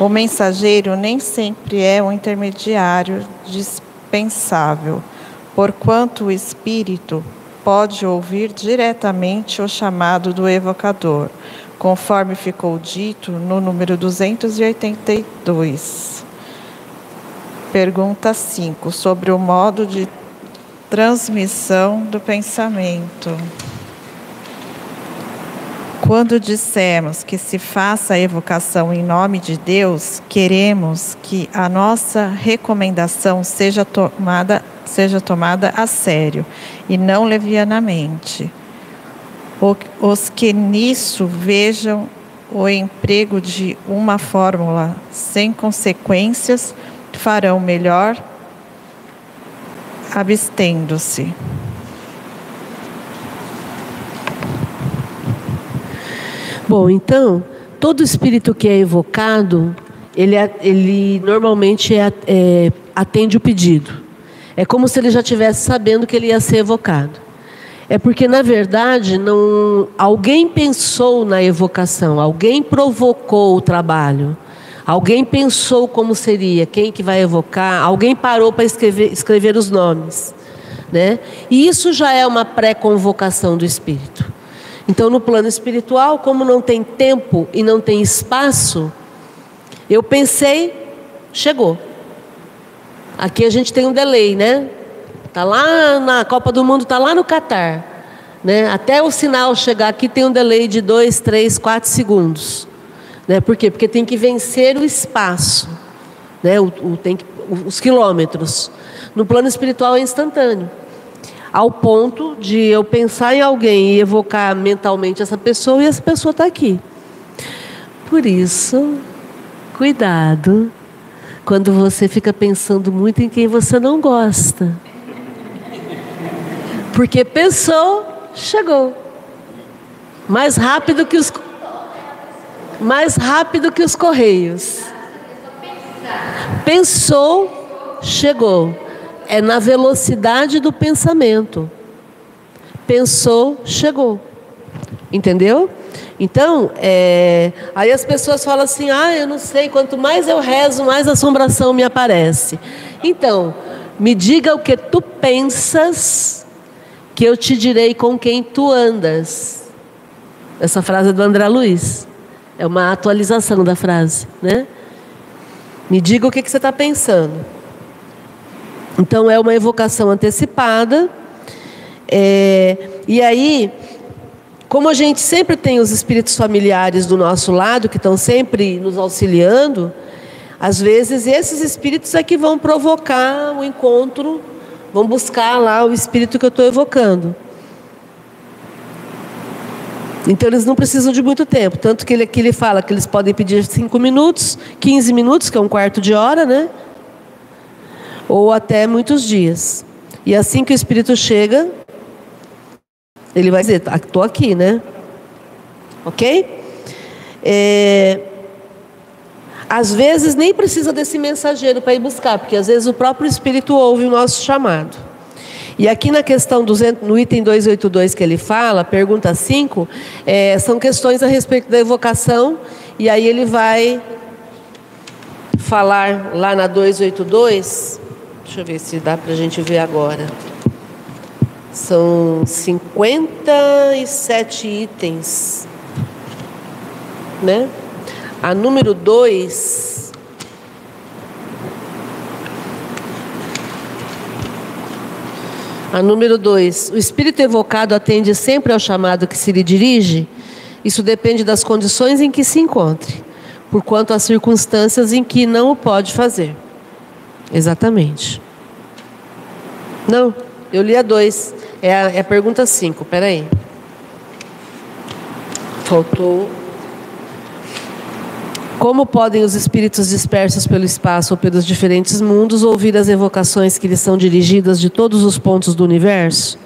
Speaker 6: O mensageiro nem sempre é um intermediário dispensável, porquanto o espírito pode ouvir diretamente o chamado do evocador, conforme ficou dito no número 282. Pergunta 5, sobre o modo de transmissão do pensamento. Quando dissemos que se faça a evocação em nome de Deus, queremos que a nossa recomendação seja tomada, seja tomada a sério e não levianamente. Os que nisso vejam o emprego de uma fórmula sem consequências farão melhor abstendo-se.
Speaker 1: Bom, então, todo espírito que é evocado, ele, ele normalmente é, é, atende o pedido. É como se ele já tivesse sabendo que ele ia ser evocado. É porque, na verdade, não, alguém pensou na evocação, alguém provocou o trabalho. Alguém pensou como seria, quem que vai evocar, alguém parou para escrever, escrever os nomes. Né? E isso já é uma pré-convocação do Espírito. Então, no plano espiritual, como não tem tempo e não tem espaço, eu pensei, chegou. Aqui a gente tem um delay, né? Tá lá na Copa do Mundo, tá lá no Catar, né? Até o sinal chegar aqui tem um delay de dois, três, quatro segundos. Né? Por quê? Porque tem que vencer o espaço, né? o, o tem que, os quilômetros. No plano espiritual é instantâneo. Ao ponto de eu pensar em alguém e evocar mentalmente essa pessoa e essa pessoa está aqui. Por isso, cuidado quando você fica pensando muito em quem você não gosta. Porque pensou, chegou. Mais rápido que os mais rápido que os correios. Pensou, chegou. É na velocidade do pensamento. Pensou, chegou. Entendeu? Então, é... aí as pessoas falam assim: ah, eu não sei, quanto mais eu rezo, mais assombração me aparece. Então, me diga o que tu pensas, que eu te direi com quem tu andas. Essa frase é do André Luiz. É uma atualização da frase, né? Me diga o que, que você está pensando. Então é uma evocação antecipada. É, e aí, como a gente sempre tem os espíritos familiares do nosso lado, que estão sempre nos auxiliando, às vezes esses espíritos é que vão provocar o encontro, vão buscar lá o espírito que eu estou evocando. Então eles não precisam de muito tempo. Tanto que ele, que ele fala que eles podem pedir 5 minutos, 15 minutos, que é um quarto de hora, né? Ou até muitos dias. E assim que o Espírito chega, ele vai dizer, estou aqui, né? Ok? É... Às vezes nem precisa desse mensageiro para ir buscar, porque às vezes o próprio Espírito ouve o nosso chamado. E aqui na questão 200, no item 282 que ele fala, pergunta 5, é, são questões a respeito da evocação, e aí ele vai falar lá na 282, deixa eu ver se dá para a gente ver agora. São 57 itens, né? A número 2 A número dois, o espírito evocado atende sempre ao chamado que se lhe dirige? Isso depende das condições em que se encontre, por quanto circunstâncias em que não o pode fazer. Exatamente. Não, eu li a dois. É a, é a pergunta cinco, peraí. Faltou como podem os espíritos dispersos pelo espaço ou pelos diferentes mundos ouvir as evocações que lhes são dirigidas de todos os pontos do universo?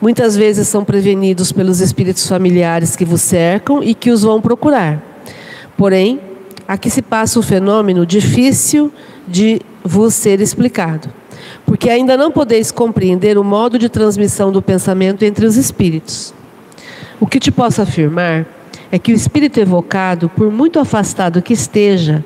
Speaker 1: Muitas vezes são prevenidos pelos espíritos familiares que vos cercam e que os vão procurar. Porém, aqui se passa o fenômeno difícil vos ser explicado, porque ainda não podeis compreender o modo de transmissão do pensamento entre os espíritos. O que te posso afirmar é que o espírito evocado, por muito afastado que esteja,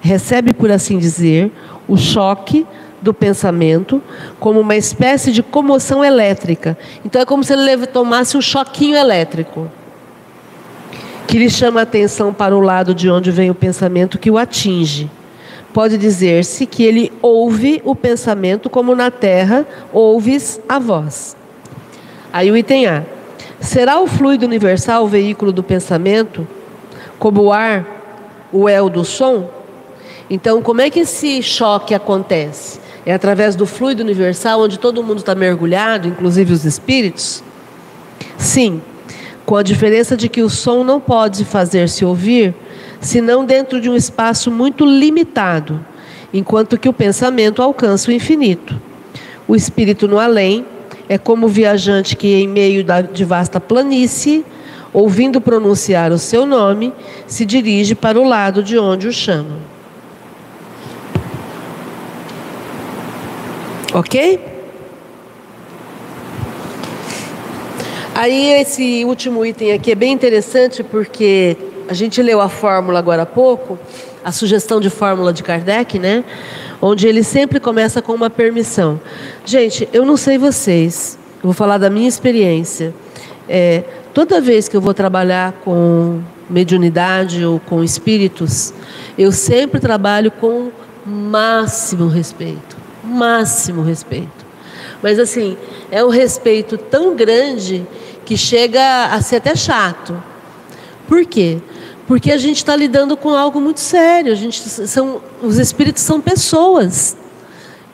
Speaker 1: recebe, por assim dizer, o choque do pensamento como uma espécie de comoção elétrica. Então é como se ele tomasse um choquinho elétrico que lhe chama a atenção para o lado de onde vem o pensamento que o atinge, pode dizer-se que ele ouve o pensamento como na terra ouves a voz. Aí o item A. Será o fluido universal o veículo do pensamento, como o ar, o el do som? Então, como é que esse choque acontece? É através do fluido universal, onde todo mundo está mergulhado, inclusive os espíritos? Sim, com a diferença de que o som não pode fazer-se ouvir senão dentro de um espaço muito limitado, enquanto que o pensamento alcança o infinito. O espírito no além é como o viajante que, em meio de vasta planície, ouvindo pronunciar o seu nome, se dirige para o lado de onde o chamam. Ok? Aí esse último item aqui é bem interessante porque a gente leu a fórmula agora há pouco, a sugestão de fórmula de Kardec, né? Onde ele sempre começa com uma permissão. Gente, eu não sei vocês, eu vou falar da minha experiência. É, toda vez que eu vou trabalhar com mediunidade ou com espíritos, eu sempre trabalho com máximo respeito. Máximo respeito. Mas assim, é um respeito tão grande que chega a ser até chato. Por quê? Porque a gente está lidando com algo muito sério. A gente, são, os espíritos são pessoas,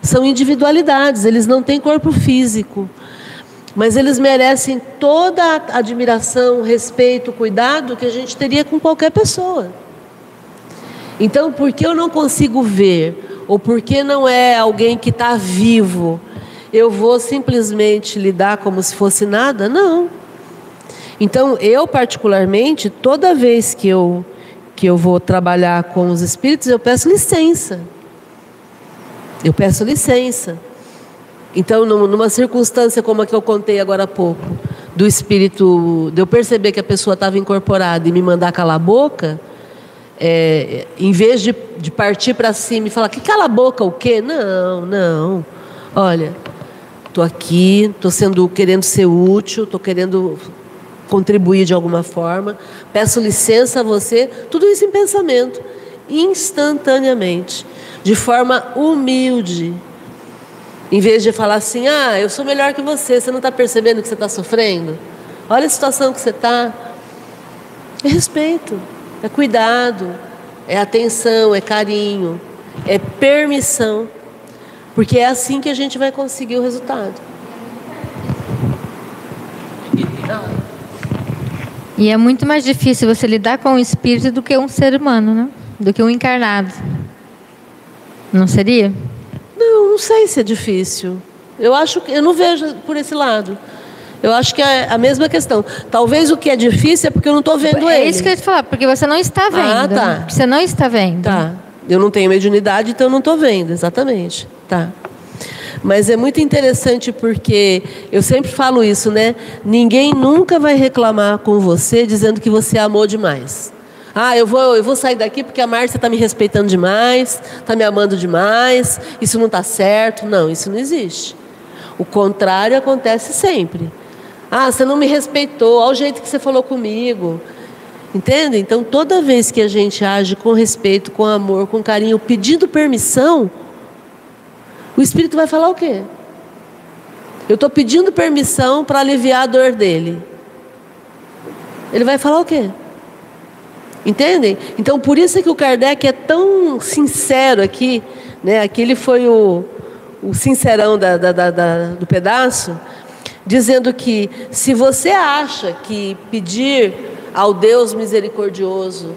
Speaker 1: são individualidades, eles não têm corpo físico. Mas eles merecem toda a admiração, respeito, cuidado que a gente teria com qualquer pessoa. Então, por que eu não consigo ver, ou por que não é alguém que está vivo, eu vou simplesmente lidar como se fosse nada? Não. Então, eu particularmente, toda vez que eu que eu vou trabalhar com os espíritos, eu peço licença. Eu peço licença. Então, numa circunstância como a que eu contei agora há pouco, do espírito, de eu perceber que a pessoa estava incorporada e me mandar calar a boca, é, em vez de, de partir para cima e falar, que cala a boca o quê? Não, não. Olha, estou aqui, estou sendo querendo ser útil, estou querendo contribuir de alguma forma, peço licença a você, tudo isso em pensamento, instantaneamente, de forma humilde. Em vez de falar assim, ah, eu sou melhor que você, você não está percebendo que você está sofrendo? Olha a situação que você está. É respeito, é cuidado, é atenção, é carinho, é permissão, porque é assim que a gente vai conseguir o resultado.
Speaker 7: E é muito mais difícil você lidar com o espírito do que um ser humano, né? Do que um encarnado. Não seria?
Speaker 1: Não, não sei se é difícil. Eu acho que eu não vejo por esse lado. Eu acho que é a mesma questão. Talvez o que é difícil é porque eu não estou vendo
Speaker 7: é
Speaker 1: ele.
Speaker 7: É isso que eu ia te falar, porque você não está vendo. Ah, tá. Você não está vendo.
Speaker 1: Tá. Eu não tenho mediunidade, então eu não estou vendo, exatamente. Tá. Mas é muito interessante porque eu sempre falo isso, né? Ninguém nunca vai reclamar com você dizendo que você amou demais. Ah, eu vou, eu vou sair daqui porque a Márcia está me respeitando demais, está me amando demais, isso não está certo. Não, isso não existe. O contrário acontece sempre. Ah, você não me respeitou, olha o jeito que você falou comigo. Entende? Então, toda vez que a gente age com respeito, com amor, com carinho, pedindo permissão, o Espírito vai falar o quê? Eu estou pedindo permissão para aliviar a dor dele. Ele vai falar o quê? Entendem? Então, por isso é que o Kardec é tão sincero aqui. Né? Aqui ele foi o, o sincerão da, da, da, do pedaço, dizendo que se você acha que pedir ao Deus misericordioso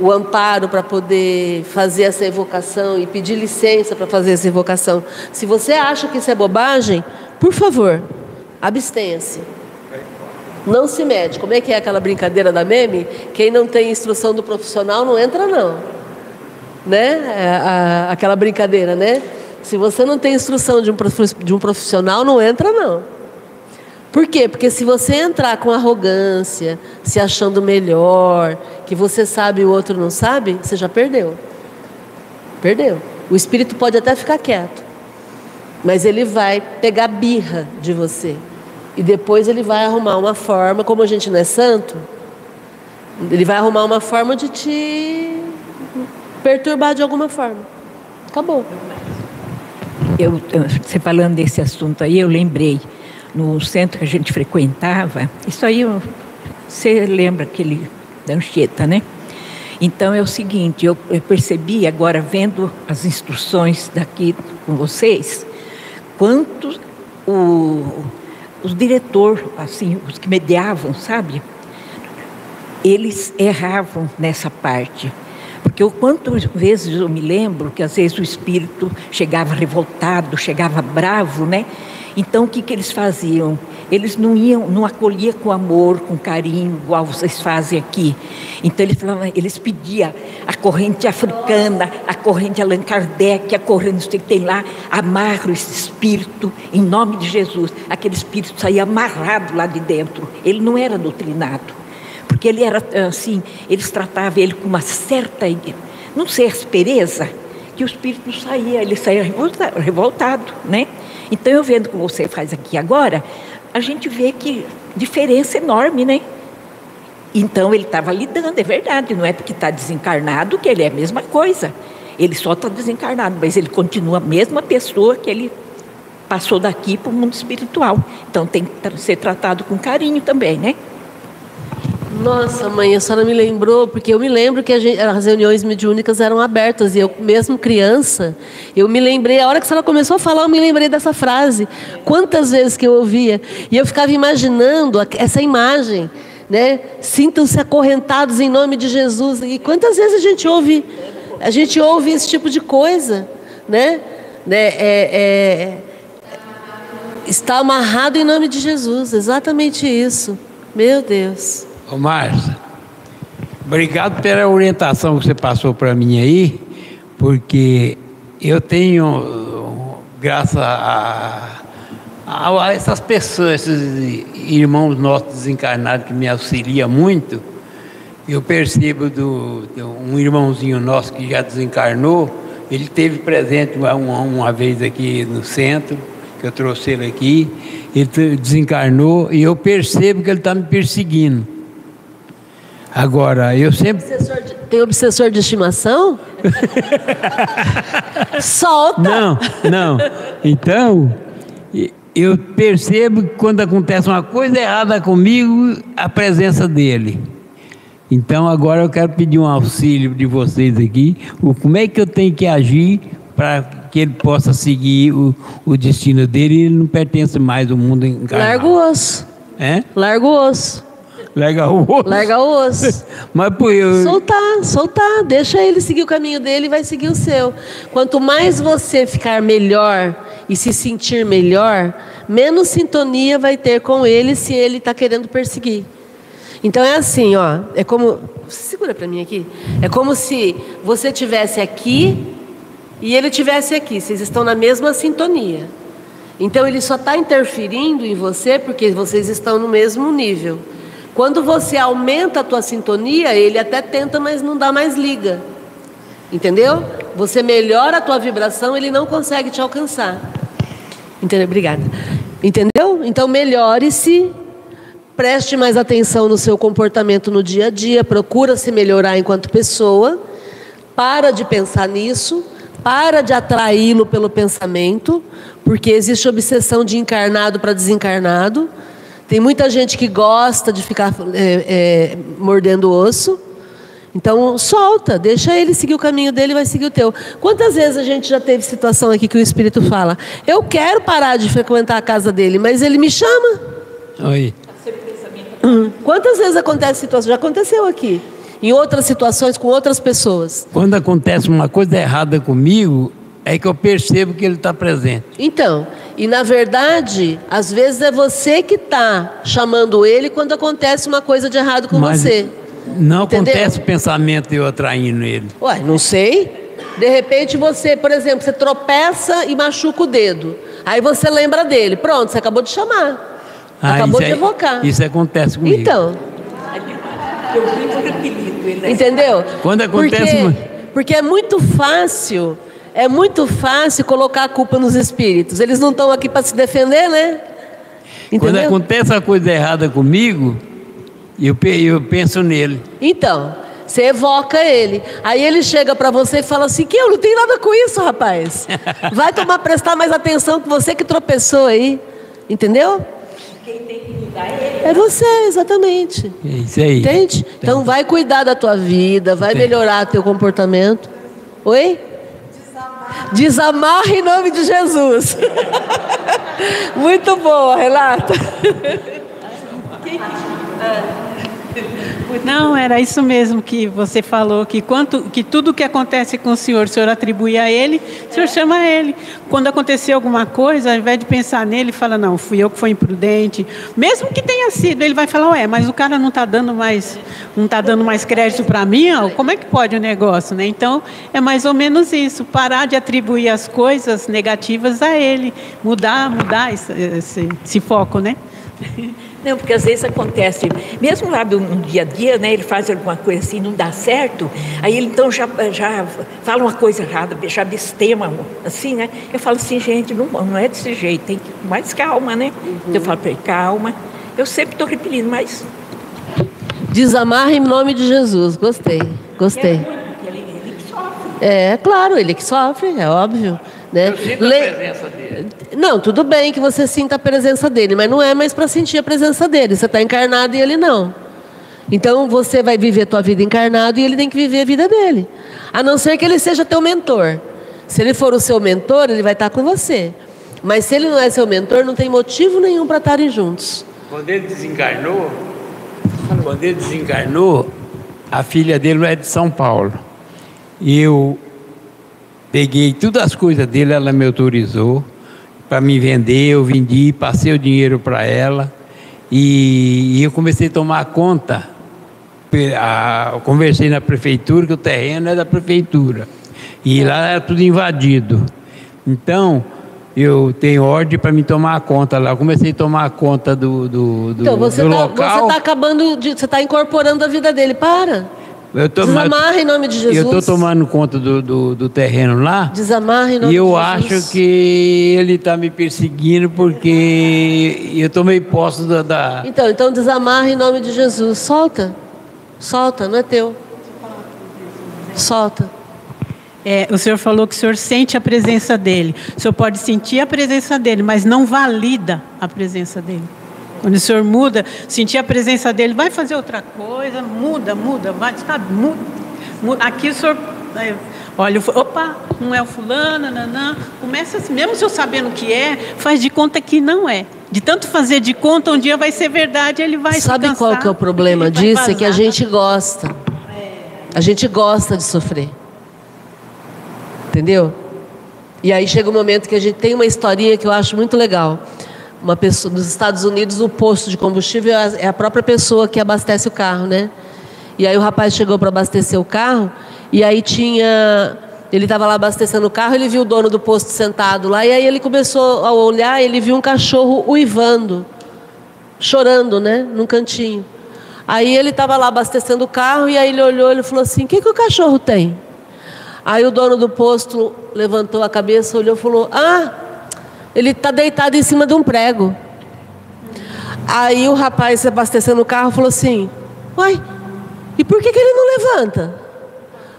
Speaker 1: o amparo para poder fazer essa evocação e pedir licença para fazer essa evocação. Se você acha que isso é bobagem, por favor, abstenha-se. Não se mede. Como é que é aquela brincadeira da meme? Quem não tem instrução do profissional não entra, não. Né? É, a, aquela brincadeira, né? Se você não tem instrução de um, de um profissional, não entra, não. Por quê? Porque se você entrar com arrogância, se achando melhor, que você sabe e o outro não sabe, você já perdeu. Perdeu. O espírito pode até ficar quieto, mas ele vai pegar birra de você. E depois ele vai arrumar uma forma, como a gente não é santo, ele vai arrumar uma forma de te perturbar de alguma forma. Acabou.
Speaker 2: Eu, você falando desse assunto aí, eu lembrei, no centro que a gente frequentava, isso aí você lembra aquele da Anchieta, né? Então é o seguinte, eu, percebi agora vendo as instruções daqui com vocês, quantos o, os diretores, assim, os que mediavam, sabe? Eles erravam nessa parte. Porque eu, quantas vezes eu me lembro que às vezes o espírito chegava revoltado, chegava bravo, né? Então o que, que eles faziam? Eles não iam, não acolhia com amor, com carinho, igual vocês fazem aqui. Então eles falavam, eles pediam a corrente africana, a corrente Allan Kardec, a corrente que tem lá, amarra esse espírito em nome de Jesus. Aquele espírito saía amarrado lá de dentro. Ele não era doutrinado. Porque ele era assim, eles tratavam ele com uma certa, não sei, aspereza, que o espírito saía, ele saía revoltado, revoltado né? Então eu vendo como você faz aqui agora, a gente vê que diferença enorme, né? Então ele estava lidando, é verdade, não é porque está desencarnado que ele é a mesma coisa. Ele só está desencarnado, mas ele continua a mesma pessoa que ele passou daqui para o mundo espiritual. Então tem que ser tratado com carinho também, né?
Speaker 1: Nossa, mãe, a senhora me lembrou, porque eu me lembro que gente, as reuniões mediúnicas eram abertas, e eu, mesmo criança, eu me lembrei, a hora que a senhora começou a falar, eu me lembrei dessa frase. Quantas vezes que eu ouvia, e eu ficava imaginando essa imagem, né? Sintam-se acorrentados em nome de Jesus. E quantas vezes a gente ouve, a gente ouve esse tipo de coisa, né? né? É, é, está amarrado em nome de Jesus, exatamente isso. Meu Deus.
Speaker 5: Ô Márcia, obrigado pela orientação que você passou para mim aí, porque eu tenho, graças a, a, a, essas pessoas, esses irmãos nossos desencarnados que me auxiliam muito, eu percebo do, um irmãozinho nosso que já desencarnou, ele teve presente uma, uma vez aqui no centro, que eu trouxe ele aqui, ele desencarnou e eu percebo que ele está me perseguindo. Agora, eu sempre.
Speaker 1: Obsessor de... Tem obsessor de estimação? *laughs* Solta!
Speaker 5: Não, não. Então, eu percebo que quando acontece uma coisa errada comigo, a presença dele. Então, agora eu quero pedir um auxílio de vocês aqui. O, como é que eu tenho que agir para que ele possa seguir o, o destino dele e ele não pertence mais ao mundo encarnado?
Speaker 1: Larga o osso.
Speaker 5: É?
Speaker 1: Larga o osso.
Speaker 5: Larga o osso.
Speaker 1: Larga o osso. *laughs*
Speaker 5: Mas por eu...
Speaker 1: Soltar, soltar. Deixa ele seguir o caminho dele e vai seguir o seu. Quanto mais você ficar melhor e se sentir melhor, menos sintonia vai ter com ele se ele está querendo perseguir. Então é assim, ó. É como. Segura para mim aqui. É como se você tivesse aqui e ele tivesse aqui. Vocês estão na mesma sintonia. Então ele só está interferindo em você porque vocês estão no mesmo nível. Quando você aumenta a tua sintonia, ele até tenta, mas não dá mais liga. Entendeu? Você melhora a tua vibração, ele não consegue te alcançar. Entendeu? Obrigada. Entendeu? Então melhore-se, preste mais atenção no seu comportamento no dia a dia, procura se melhorar enquanto pessoa, para de pensar nisso, para de atraí-lo pelo pensamento, porque existe obsessão de encarnado para desencarnado. Tem muita gente que gosta de ficar é, é, mordendo osso. Então, solta, deixa ele seguir o caminho dele e vai seguir o teu. Quantas vezes a gente já teve situação aqui que o Espírito fala: Eu quero parar de frequentar a casa dele, mas ele me chama.
Speaker 5: Oi.
Speaker 1: Hum. Quantas vezes acontece situação? Já aconteceu aqui. Em outras situações, com outras pessoas.
Speaker 5: Quando acontece uma coisa errada comigo, é que eu percebo que ele está presente.
Speaker 1: Então, e na verdade, às vezes é você que está chamando ele quando acontece uma coisa de errado com
Speaker 5: Mas
Speaker 1: você.
Speaker 5: Não
Speaker 1: Entendeu?
Speaker 5: acontece o pensamento de eu atraindo ele.
Speaker 1: Ué, não sei. De repente você, por exemplo, você tropeça e machuca o dedo. Aí você lembra dele. Pronto, você acabou de chamar.
Speaker 5: Ah,
Speaker 1: acabou de
Speaker 5: é-
Speaker 1: evocar.
Speaker 5: Isso acontece comigo.
Speaker 1: Então,
Speaker 2: Eu vi por apelido ele. né?
Speaker 1: entendeu?
Speaker 5: Quando acontece
Speaker 1: Porque, porque é muito fácil, é muito fácil colocar a culpa nos espíritos. Eles não estão aqui para se defender, né?
Speaker 5: Quando
Speaker 1: Entendeu?
Speaker 5: acontece uma coisa errada comigo, eu, eu penso nele.
Speaker 1: Então, Você evoca ele. Aí ele chega para você e fala assim: que eu não tenho nada com isso, rapaz. *laughs* Vai tomar prestar mais atenção que você que tropeçou aí. Entendeu?
Speaker 2: Quem tem que cuidar é ele.
Speaker 1: É você, exatamente.
Speaker 5: É isso aí.
Speaker 1: Entende? Então vai cuidar da tua vida, vai melhorar teu comportamento. Oi? Desamarra em nome de Jesus. *laughs* Muito boa, Renata. *laughs*
Speaker 8: Não, era isso mesmo que você falou, que, quanto, que tudo que acontece com o senhor, o senhor atribui a ele, o senhor chama ele. Quando acontecer alguma coisa, ao invés de pensar nele, fala, não, fui eu que fui imprudente. Mesmo que tenha sido, ele vai falar, ué, mas o cara não está dando mais, não tá dando mais crédito para mim, ó, como é que pode o negócio? Né? Então, é mais ou menos isso, parar de atribuir as coisas negativas a ele, mudar, mudar esse, esse, esse foco, né? *laughs*
Speaker 2: Não, porque às vezes acontece, mesmo lá do, no dia a dia, né, ele faz alguma coisa assim, não dá certo, aí ele então já, já fala uma coisa errada, já bestema, assim, né? Eu falo assim, gente, não, não é desse jeito, tem que mais calma, né?
Speaker 1: Uhum.
Speaker 2: Eu falo para ele, calma. Eu sempre estou repetindo, mas
Speaker 1: Desamarra em nome de Jesus. Gostei, gostei.
Speaker 2: ele, ele que sofre.
Speaker 1: É, claro, ele que sofre, é óbvio. Né? Le- Não, tudo bem que você sinta a presença dele, mas não é mais para sentir a presença dele. Você está encarnado e ele não. Então você vai viver a tua vida encarnado e ele tem que viver a vida dele. A não ser que ele seja teu mentor. Se ele for o seu mentor, ele vai estar com você. Mas se ele não é seu mentor, não tem motivo nenhum para estarem juntos.
Speaker 5: Quando ele desencarnou, quando ele desencarnou, a filha dele é de São Paulo. E eu peguei todas as coisas dele, ela me autorizou para me vender, eu vendi, passei o dinheiro para ela e, e eu comecei a tomar conta. A- conversei na prefeitura que o terreno é da prefeitura e lá era tudo invadido. Então eu tenho ordem para me tomar conta lá. Eu comecei a tomar conta do, do, do,
Speaker 1: Então você
Speaker 5: do
Speaker 1: está
Speaker 5: local.
Speaker 1: acabando, de, você está incorporando a vida dele. Para.
Speaker 5: Eu tô-
Speaker 1: Desamarra em nome de Jesus.
Speaker 5: Eu estou tomando conta do, do, do terreno lá.
Speaker 1: Desamarra em nome
Speaker 5: E eu
Speaker 1: de Jesus.
Speaker 5: acho que ele está me perseguindo porque eu tomei posse da. da-
Speaker 1: Então, então desamarra em nome de Jesus. Solta. Solta, não é teu. Solta.
Speaker 8: É, o senhor falou que o senhor sente a presença dele. O senhor pode sentir a presença dele, mas não valida a presença dele. Quando o senhor muda, sentir a presença dele, vai fazer outra coisa, muda, muda, vai, sabe? Muda, muda. Aqui o senhor. é, olha, opa, não é o fulano, nanã. Começa assim, mesmo o senhor sabendo o que é, faz de conta que não é. De tanto fazer de conta, um dia vai ser verdade, ele vai se
Speaker 1: Sabe qual que é o problema disso? É que a gente gosta. A gente gosta de sofrer. Entendeu? E aí chega um momento que a gente tem uma historinha que eu acho muito legal. Uma pessoa nos Estados Unidos, o posto de combustível é a- é a própria pessoa que abastece o carro, né? E aí o rapaz chegou para abastecer o carro e aí tinha ele estava lá abastecendo o carro, ele viu o dono do posto sentado lá e aí ele começou a olhar, ele viu um cachorro uivando, chorando, né, num cantinho. Aí ele estava lá abastecendo o carro e aí ele olhou, ele falou assim: "O que que o cachorro tem?" Aí o dono do posto levantou a cabeça, olhou e falou: Ah, ele está deitado em cima de um prego. Aí o rapaz abastecendo o carro falou assim: Uai, e por que, que ele não levanta?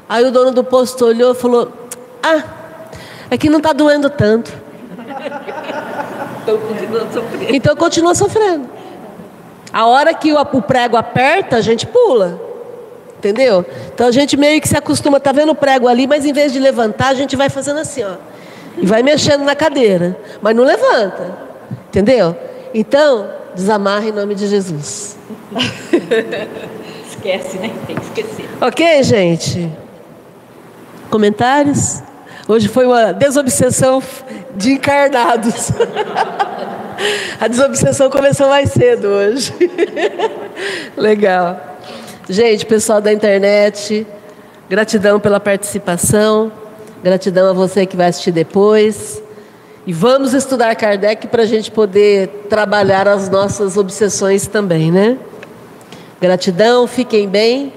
Speaker 1: Aí o dono do posto olhou e falou: Ah, é que não está doendo tanto.
Speaker 2: Então continua sofrendo.
Speaker 1: Então continua sofrendo. A hora que o, o prego aperta, a gente pula. Entendeu? Então a gente meio que se acostuma, tá vendo o prego ali, mas em vez de levantar, a gente vai fazendo assim, ó. E vai mexendo na cadeira, mas não levanta. Entendeu? Então, desamarra em nome de Jesus. *laughs*
Speaker 2: Esquece, né? Tem que esquecer.
Speaker 1: Ok, gente? Comentários? Hoje foi uma desobsessão de encarnados. *laughs* A desobsessão começou mais cedo hoje. *laughs* Legal. Gente, pessoal da internet, gratidão pela participação, gratidão a você que vai assistir depois. E vamos estudar Kardec para a gente poder trabalhar as nossas obsessões também, né? Gratidão, fiquem bem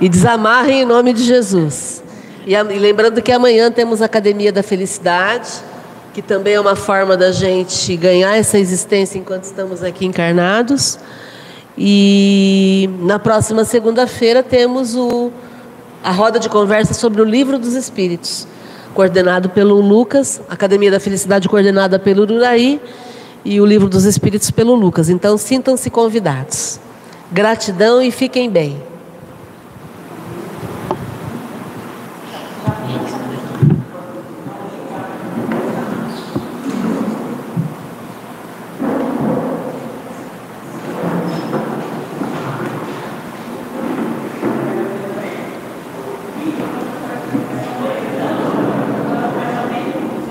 Speaker 1: e desamarrem em nome de Jesus. E, a- e lembrando que amanhã temos a Academia da Felicidade, que também é uma forma da gente ganhar essa existência enquanto estamos aqui encarnados. E na próxima segunda-feira temos o, a roda de conversa sobre o Livro dos Espíritos, coordenado pelo Lucas, Academia da Felicidade coordenada pelo Uraí e o Livro dos Espíritos pelo Lucas. Então sintam-se convidados. Gratidão e fiquem bem.